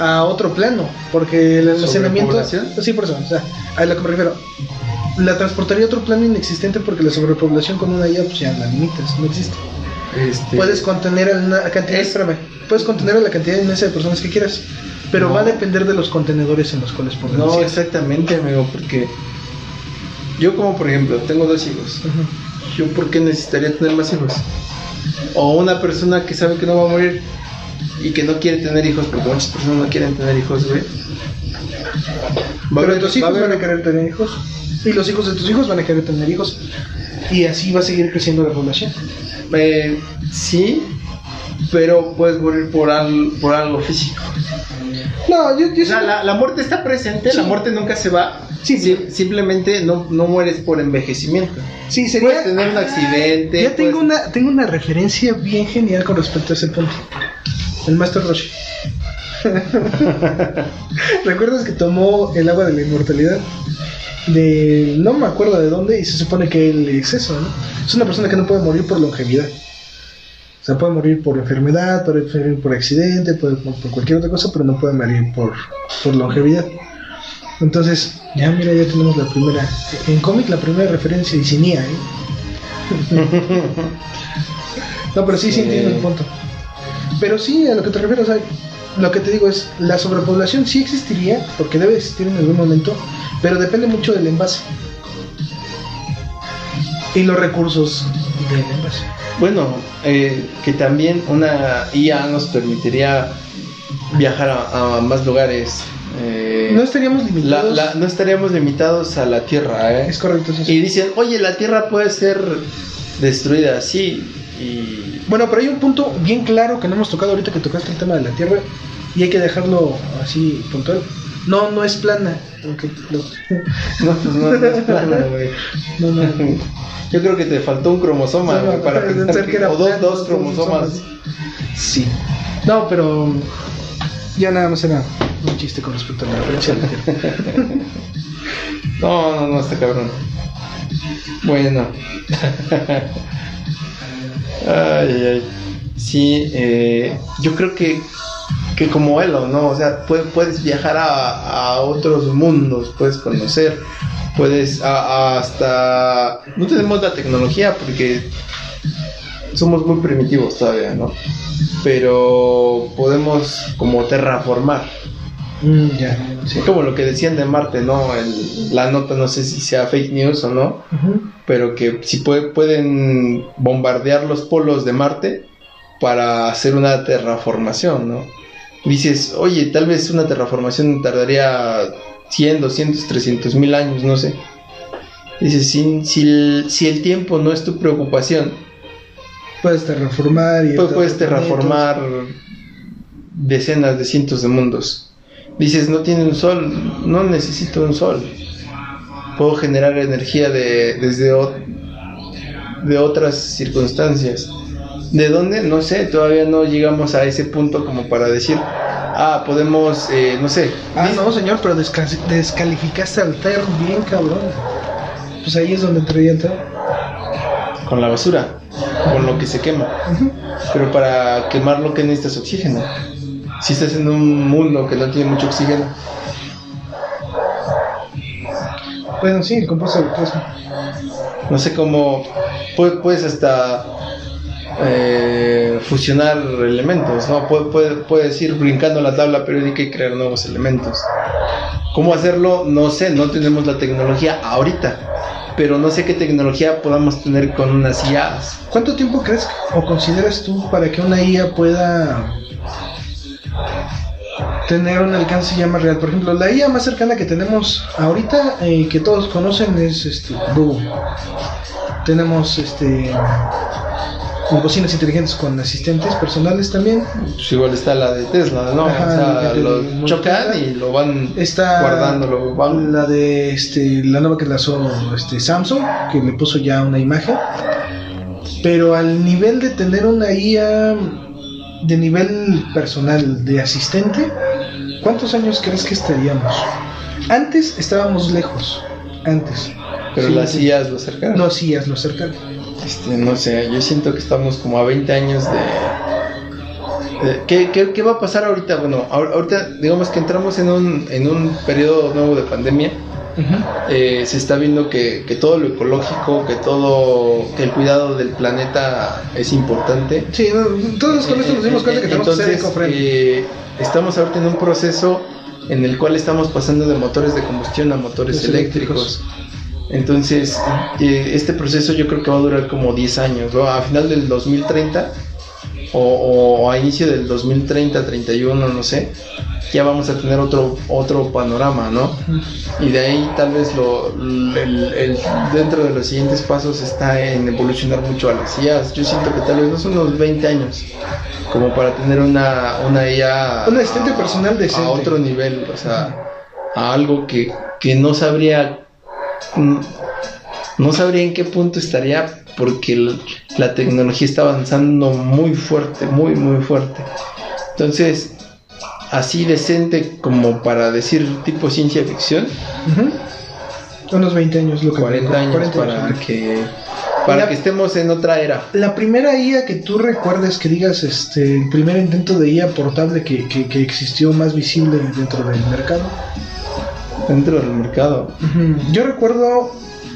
a otro plano, porque el almacenamiento... Sí, por eso, o sea, a lo que me refiero. La transportaría a otro plano inexistente porque la sobrepoblación con una IA pues ya la limitas, no existe. Este, Puedes contener a la cantidad, Es- espérame, puedes contener a la cantidad inmensa de personas que quieras, pero No. va a depender de los contenedores en los cuales pones. No, exactamente, amigo, porque yo como por ejemplo tengo dos hijos, Ujú. yo por qué necesitaría tener más hijos? O una persona que sabe que no va a morir y que no quiere tener hijos, porque muchas personas no quieren tener hijos, güey. Pero tus va a hijos van a querer tener hijos. Y los hijos de tus hijos van a querer tener hijos. Y así va a seguir creciendo la población. Eh, sí, pero puedes morir por, al- por algo físico. No, yo, yo O sea, sí- la, la muerte está presente, la muerte nunca se va. Sí. Simplemente no, no mueres por envejecimiento. sí, sería... Puedes tener un accidente. Ya tengo puedes- una, tengo una referencia bien genial con respecto a ese punto. El Master Roshi. ¿Recuerdas que tomó el agua de la inmortalidad? De. No me acuerdo de dónde, y se supone que el exceso, ¿no? Es una persona que no puede morir por longevidad. O sea, puede morir por enfermedad, puede morir por accidente, puede por por cualquier otra cosa, pero no puede morir por, por longevidad. Entonces, ya mira, ya tenemos la primera. En cómic, la primera referencia y sinía, ¿eh? No, pero sí, sí Sí. entiendo el punto. Pero sí, a lo que te refieres, o sea, lo que te digo es, la sobrepoblación sí existiría, porque debe existir en algún momento, pero depende mucho del envase. Y los recursos del envase. Bueno, eh, que también una IA nos permitiría viajar a, a más lugares. eh, No estaríamos limitados. la- no estaríamos limitados a la Tierra, ¿eh? Es correcto, eso sí. Y dicen, oye, la Tierra puede ser destruida, sí. Y Bueno, pero hay un punto bien claro que no hemos tocado ahorita que tocaste el tema de la Tierra y hay que dejarlo así puntual. No, no es plana. aunque lo- no, pues no, no es plana, güey. No, no. Yo creo que te faltó un cromosoma güey, para pensar ser que- que era o dos, dos cromosomas. cromosomas. Sí. No, pero ya nada más era un chiste con respecto a la referencia. No, no, no, está cabrón. Bueno. ay, ay, ay. Sí, eh, yo creo que, que como Elo, ¿no? O sea, pue- puedes viajar a, a otros mundos, puedes conocer, puedes a- a hasta... No tenemos la tecnología porque somos muy primitivos todavía, ¿no? Pero podemos como terraformar. Mm, ya, sí. Como lo que decían de Marte, ¿no? El- la nota no sé si sea fake news o no, pero que si puede- pueden bombardear los polos de Marte para hacer una terraformación, ¿no? Dices, oye, tal vez una terraformación tardaría 100, 200, 300 mil años, no sé. Dices, si, si, el, si el tiempo no es tu preocupación, Puedes terraformar y. pues puedes terraformar decenas de cientos de mundos. Dices, no tiene un sol, no necesito un sol. Puedo generar energía de, desde o- de otras circunstancias. ¿De dónde? No sé, todavía no llegamos a ese punto como para decir, ah, podemos, eh, no sé. Ah, no, señor, pero desca- descalificaste al Ter bien cabrón. Pues ahí es donde entraría el Ter. Con la basura, con lo que se quema. Pero para quemarlo, ¿qué necesitas? Oxígeno. Si estás en un mundo que no tiene mucho oxígeno, Bueno, sí, el compuesto de no sé cómo pu- puedes hasta eh, fusionar elementos, ¿no? Pu- puede- puedes ir brincando la tabla periódica y crear nuevos elementos. ¿Cómo hacerlo? No sé, no tenemos la tecnología ahorita, pero no sé qué tecnología podamos tener con unas IAs. ¿Cuánto tiempo crees o consideras tú para que una IA pueda tener un alcance ya más real? Por ejemplo, la IA más cercana que tenemos ahorita, eh, que todos conocen, es este, Google. Tenemos este bocinas inteligentes con asistentes personales también. Pues igual está la de Tesla, ¿no? Ajá, o sea, la de- lo chocan y lo van Está guardando, lo van la de este, la nueva que lanzó este, Samsung, que le puso ya una imagen. Pero al nivel de tener una IA de nivel personal, de asistente, ¿cuántos años crees que estaríamos? Antes estábamos lejos, antes. Pero Sí, las. IAs lo acercaron. No hacías lo cercano. Este, no sé, yo siento que estamos como a 20 años de... de- ¿qué, qué, qué va a pasar ahorita? Bueno, ahor- ahorita digamos que entramos en un, en un periodo nuevo de pandemia. Eh, se está viendo que, que todo lo ecológico, que todo, que el cuidado del planeta es importante. Sí, todos con esto nos dimos cuenta que tenemos que Entonces, eco-friendly. eh, estamos ahorita en un proceso en el cual estamos pasando de motores de combustión a motores Los eléctricos. Entonces, eh, este proceso yo creo que va a durar como 10 años, ¿no? A final del 2030 o, o a inicio del 2030, 31, no sé, ya vamos a tener otro otro panorama, ¿no? Y de ahí tal vez lo, el, el- dentro de los siguientes pasos está en evolucionar mucho a las IAs. Yo siento que tal vez no son unos 20 años como para tener una, una IA Un asistente personal decente. a otro nivel, o sea, a algo que, que no sabría no sabría en qué punto estaría porque la tecnología está avanzando muy fuerte, muy muy fuerte. Entonces, así decente como para decir tipo ciencia ficción. Unos 20 años, lo que 40 años 40 para años. que para La- que estemos en otra era. La primera IA que tú recuerdes que digas, este, el primer intento de IA portable que, que, que existió más visible dentro del mercado. Dentro del mercado. Yo recuerdo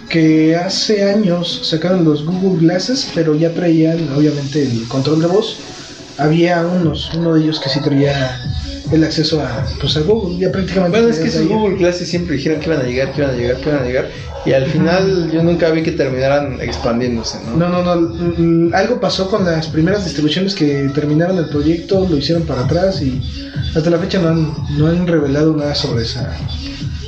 que hace años sacaron los Google Glasses, pero ya traían obviamente el control de voz. Había unos, uno de ellos que sí traía el acceso a, pues a Google, ya prácticamente. Bueno, es que esos. Google Classes siempre dijeron que iban a llegar, que iban a llegar, que iban a llegar. Y al final yo nunca vi que terminaran expandiéndose, ¿no? No, no, no. mm, Algo pasó con las primeras distribuciones que terminaron el proyecto, lo hicieron para atrás y hasta la fecha no han, no han revelado nada sobre esa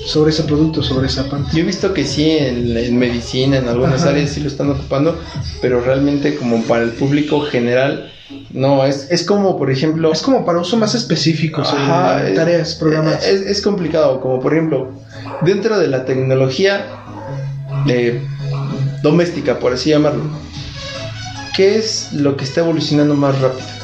sobre ese producto, sobre esa parte. Yo he visto que sí, en, en medicina, en algunas Ajá. áreas sí lo están ocupando, pero realmente como para el público general, no, es, es como por ejemplo... Es como para uso más específico, sobre Ajá, tareas, programas. Es, es complicado, como por ejemplo, dentro de la tecnología eh, doméstica, por así llamarlo, ¿qué es lo que está evolucionando más rápido?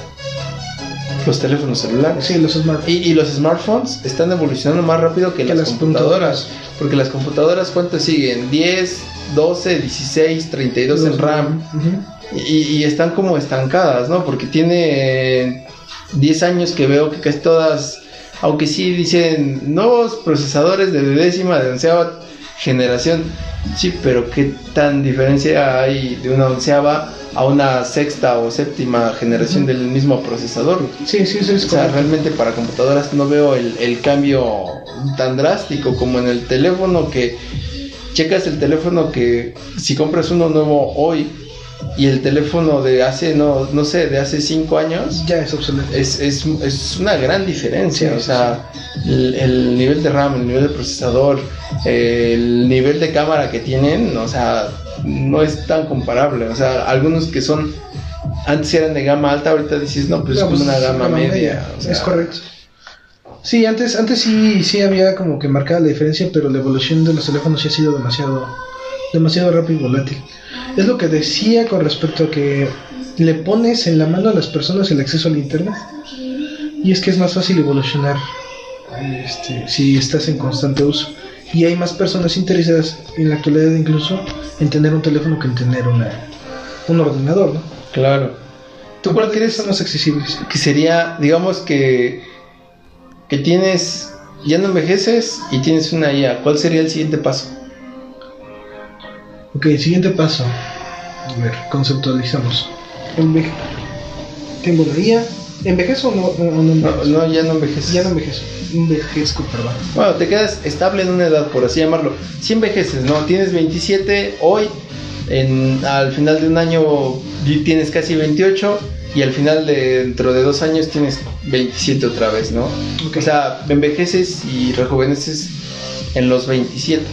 Los teléfonos celulares. sí, los smartphones. Y, y los smartphones están evolucionando más rápido que, Que las, computadoras. Porque las computadoras, ¿cuánto siguen? 10, 12, 16, 32 en RAM. Y están como estancadas, ¿no? Porque tiene 10 años que veo que casi todas, aunque sí dicen nuevos procesadores de décima, de onceava generación, sí, pero ¿qué tan diferencia hay de una onceava a una sexta o séptima generación del mismo procesador? Sí, sí, sí, es O sea, realmente para computadoras no veo el, el cambio tan drástico como en el teléfono que checas el teléfono que si compras uno nuevo hoy y el teléfono de hace, no, no sé, de hace cinco años, Ya es obsoleto. es, es, es una gran diferencia. Sí, o sí, sea, el, el nivel de RAM, el nivel de procesador, eh, el nivel de cámara que tienen, o sea, no es tan comparable. O sea, algunos que son, antes eran de gama alta, ahorita dices, no, pues No, es como pues, una gama media. o sea, es correcto. Sí, antes, antes sí, sí había como que marcada la diferencia, pero la evolución de los teléfonos sí ha sido demasiado, demasiado rápido y volátil. Es lo que decía con respecto a que le pones en la mano a las personas el acceso al internet. Y es que es más fácil evolucionar este, si estás en constante uso. Y hay más personas interesadas en la actualidad incluso en tener un teléfono que en tener una, un ordenador, ¿no? Claro. ¿Tú cuál crees son más accesibles? que sería, digamos que, que tienes, ya no envejeces y tienes una IA? ¿Cuál sería el siguiente paso? Ok, siguiente paso. A ver, conceptualizamos. Enveje Tengo la IA. ¿Envejezo o no, no No, envejezo? no, ya no envejeces. Ya no envejezo. Envejezco, perdón. Bueno, te quedas estable en una edad, por así llamarlo. Si envejeces, ¿no? Tienes 27 hoy, en, al final de un año tienes casi 28 y al final de dentro de dos años tienes 27 otra vez, ¿no? O sea, envejeces y rejuveneces en los 27.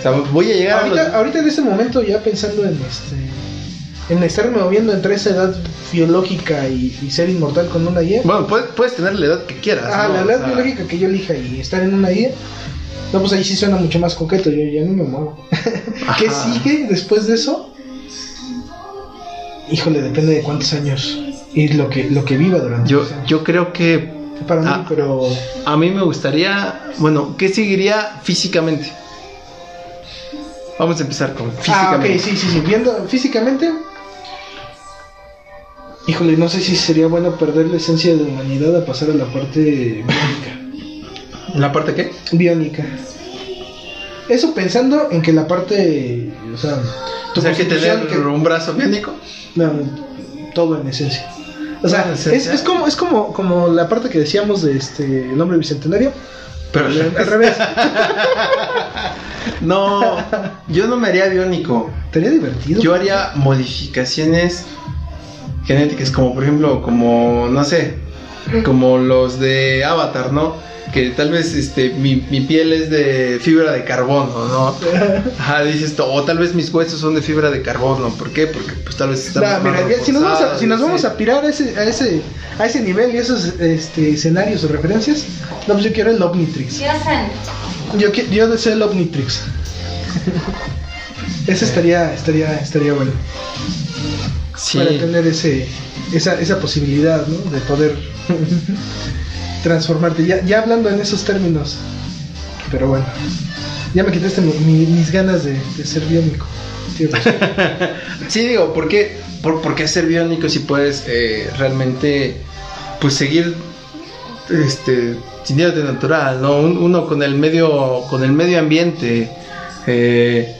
O sea, voy a llegar a Ahorita, los... ahorita en este momento ya pensando en este en estarme moviendo entre esa edad biológica y, y ser inmortal con una IA. Bueno, puedes, puedes tener la edad que quieras. Ah, ¿no? la O edad sea, biológica que yo elija y estar en una IA. No, pues ahí sí suena mucho más coqueto, yo ya no me muevo. ¿Qué sigue después de eso? Híjole, depende de cuántos años y lo que lo que viva durante Yo, yo creo que Para mí, ah. pero a mí me gustaría... Bueno, ¿qué seguiría físicamente? Vamos a empezar con Ah, físicamente. ok, sí, sí, sí. Viendo físicamente. Híjole, no sé si sería bueno perder la esencia de humanidad a pasar a la parte biónica. ¿La parte qué? Biónica. Eso pensando en que la parte. O sea, O sea, que tener un brazo biónico. No, todo en esencia. O sea, Ah, es como, es como, como la parte que decíamos de este el hombre bicentenario. Pero Al al revés. no, yo no me haría biónico. Estaría divertido. Yo haría modificaciones genéticas, como por ejemplo, como, no sé, como los de Avatar, ¿no? Que tal vez este, mi, mi piel es de fibra de carbono, ¿no? Ajá, dices, tú, o tal vez mis huesos son de fibra de carbono. ¿Por qué? Porque pues tal vez están Nah, mira, ya, si nos vamos a, si nos sí. vamos a pirar a ese, a ese, a ese nivel y esos este, escenarios o referencias, no, pues yo quiero el Omnitrix. Yo, yo deseo el Omnitrix. ese estaría, estaría, estaría bueno. Sí. Para tener ese, esa, esa posibilidad, ¿no? De poder transformarte. Ya, ya hablando en esos términos. Pero bueno. Ya me quitaste mi- mi- mis ganas de, de ser biónico. Sí, digo, ¿por qué, por, por qué ser biónico si puedes eh, realmente pues seguir este sintiéndote natural, ¿no? Un- uno con el medio con el medio ambiente eh,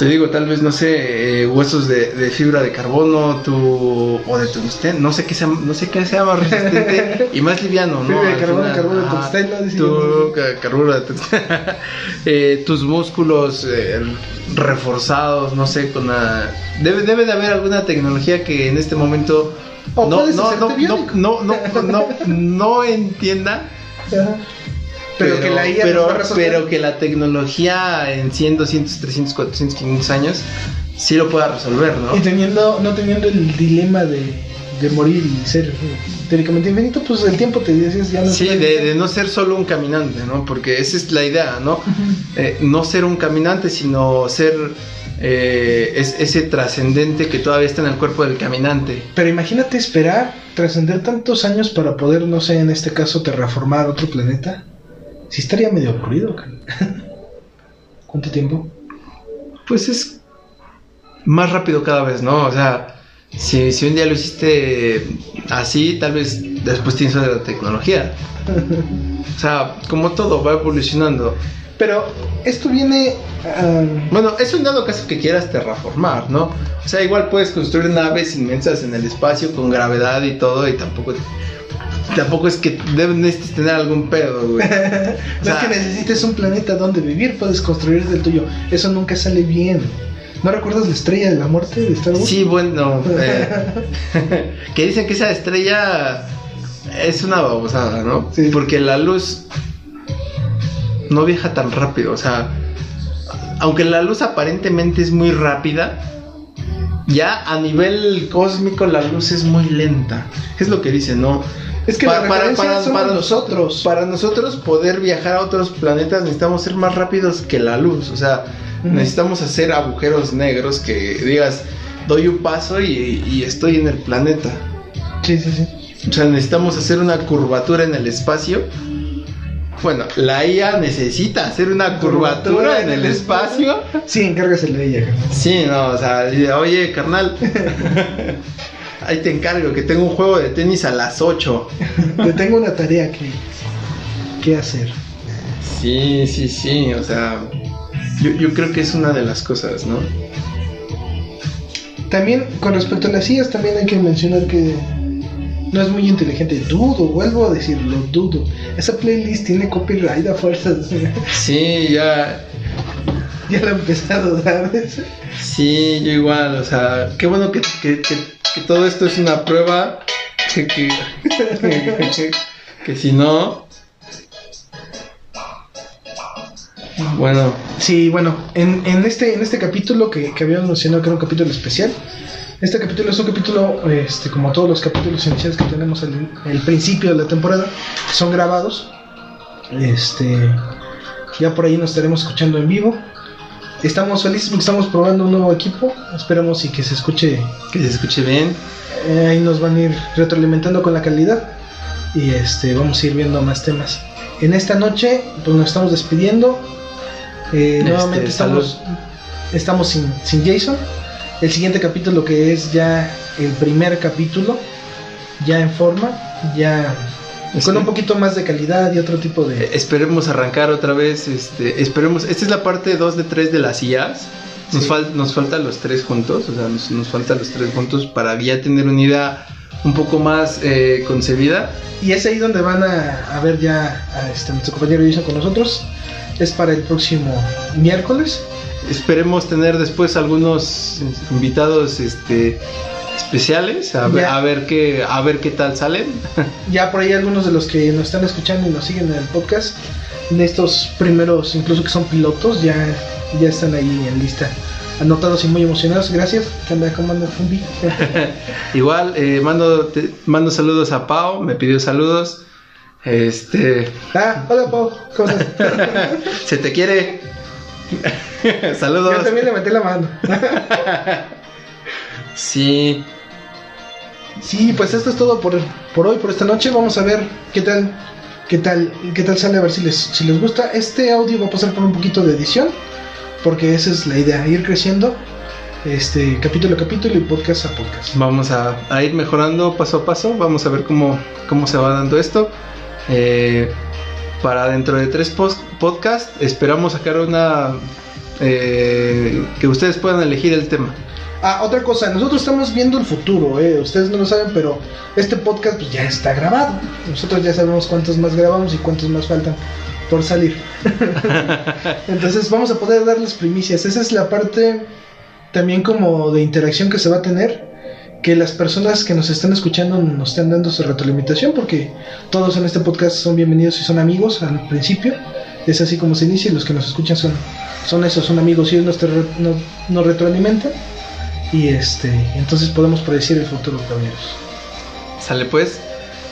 te digo, tal vez no sé, eh, huesos de, de fibra de carbono, tu o de tungsteno, no sé qué sea, no sé qué sea más resistente y más liviano, ¿no? Fibra de carbono, final, carburo de ajá, tungsteno, tu yo. ca- carburo de tungsteno. Eh, tus músculos eh, reforzados, no sé, con la... Debe, debe de haber alguna tecnología que en este momento O no, no, no, no, no, no, no, no entienda, Ajá. Pero, que la IA pero, nos va a resolver. pero que la tecnología en 100, 200, 300, 400, 500 años sí lo pueda resolver, ¿no? Y teniendo, no teniendo el dilema de, de morir y ser eh, teóricamente infinito, pues el tiempo te dices ya no Sí, de, de no ser solo un caminante, ¿no? Porque esa es la idea, ¿no? Eh, no ser un caminante, sino ser eh, es- ese trascendente que todavía está en el cuerpo del caminante. Pero imagínate esperar, trascender tantos años para poder, no sé, en este caso, terraformar otro planeta. Sí estaría medio aburrido. ¿Cuánto tiempo? Pues es más rápido cada vez, ¿no? O sea, si, si un día lo hiciste así, tal vez después tienes otra tecnología. O sea, como todo va evolucionando. Pero esto viene... ah, Bueno, es un dado caso que quieras terraformar, ¿no? O sea, igual puedes construir naves inmensas en el espacio con gravedad y todo y tampoco... Tampoco es que deben necesites tener algún pedo, güey. no O sea, es que necesites un planeta donde vivir, puedes construir el tuyo. Eso nunca sale bien. ¿No recuerdas la estrella de la muerte de Star Wars? Sí, bueno, eh, que dicen que esa estrella es una babosada, ¿no? Sí. Porque la luz no viaja tan rápido, o sea, aunque la luz aparentemente es muy rápida, ya a nivel cósmico la luz es muy lenta. Es lo que dicen, ¿no? Es que la referencia somos nosotros. Para nosotros poder viajar a otros planetas necesitamos ser más rápidos que la luz, o sea, necesitamos hacer agujeros negros que digas, doy un paso y, y estoy en el planeta. Sí, sí, sí. O sea, necesitamos hacer una curvatura en el espacio. Bueno, la IA necesita hacer una curvatura en el espacio. Sí, encárgaselo de ella, carnal. Sí, no, o sea, oye, carnal, ahí te encargo que tengo un juego de tenis a las 8. Yo tengo una tarea que, que hacer. Sí, sí, sí, o sea, yo, yo creo que es una de las cosas, ¿no? También, con respecto a las sillas, también hay que mencionar que no es muy inteligente. Dudo, vuelvo a decirlo, dudo. Esa playlist tiene copyright a fuerzas. Sí, ya, ya la he empezado, ¿sabes? sí, yo igual, o sea, qué bueno que, que, que, que todo esto es una prueba, que, que, que, que si no... Bueno, Sí, bueno, en, en este, en este capítulo que, que habíamos mencionado que era un capítulo especial, este capítulo es un capítulo, este, como todos los capítulos iniciales que tenemos al el principio de la temporada, son grabados. Este, ya por ahí nos estaremos escuchando en vivo. Estamos felices porque estamos probando un nuevo equipo. Esperamos y que se escuche. que se escuche bien. eh, ahí nos van a ir retroalimentando con la calidad. Y este, vamos a ir viendo más temas. En esta noche, pues nos estamos despidiendo. Eh, Este, nuevamente estamos, estamos sin, sin Jason. El siguiente capítulo que es ya el primer capítulo, ya en forma, ya Con que- un poquito más de calidad y otro tipo de... Eh, Esperemos arrancar otra vez, este, esperemos, esta es la parte 2 de 3 de las IAs. Nos, Sí. fal- nos faltan los tres juntos, o sea, nos, nos faltan los tres juntos para ya tener una idea un poco más eh, concebida. Y es ahí donde van a, a ver ya a este, nuestro compañero Jason con nosotros. Es para el próximo miércoles. Esperemos tener después algunos invitados este, especiales, a, ver, a ver qué, a ver qué tal salen. Ya por ahí algunos de los que nos están escuchando y nos siguen en el podcast, en estos primeros, incluso que son pilotos, ya, ya están ahí en lista. Anotados y muy emocionados. Gracias. ¿Qué anda? ¿Cómo anda, Fumbi? Igual, eh, mando, te- mando saludos a Pau, me pidió saludos. Este, ah, hola, Pau. ¿Cómo estás? se te quiere. saludos. Yo también le metí la mano. Sí, Sí, pues esto es todo por, por hoy, por esta noche. Vamos a ver qué tal, qué tal, qué tal sale, a ver si les, si les gusta. Este audio va a pasar por un poquito de edición, porque esa es la idea, ir creciendo, este capítulo a capítulo y podcast a podcast. vamos a, a ir mejorando paso a paso. Vamos a ver cómo, cómo se va dando esto. Eh, para dentro de tres post- podcasts, esperamos sacar una. eh, que ustedes puedan elegir el tema. Ah, otra cosa, nosotros estamos viendo el futuro, eh, ustedes no lo saben, pero este podcast pues, ya está grabado. Nosotros ya sabemos cuántos más grabamos y cuántos más faltan por salir. Entonces vamos a poder darles primicias. Esa es la parte también como de interacción que se va a tener. Que las personas que nos están escuchando nos estén dando su retroalimentación, porque todos en este podcast son bienvenidos y son amigos al principio. Es así como se inicia y los que nos escuchan son, son esos, son amigos y ellos nos, nos, nos retroalimentan. Y este, entonces podemos predecir el futuro, caballeros. Sale pues.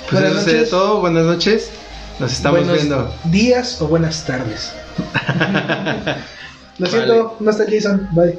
Pues Buenas eso sería noches. todo. Buenas noches. Nos estamos Buenos viendo. días o buenas tardes. Lo Vale. siento, no está Jason. Bye.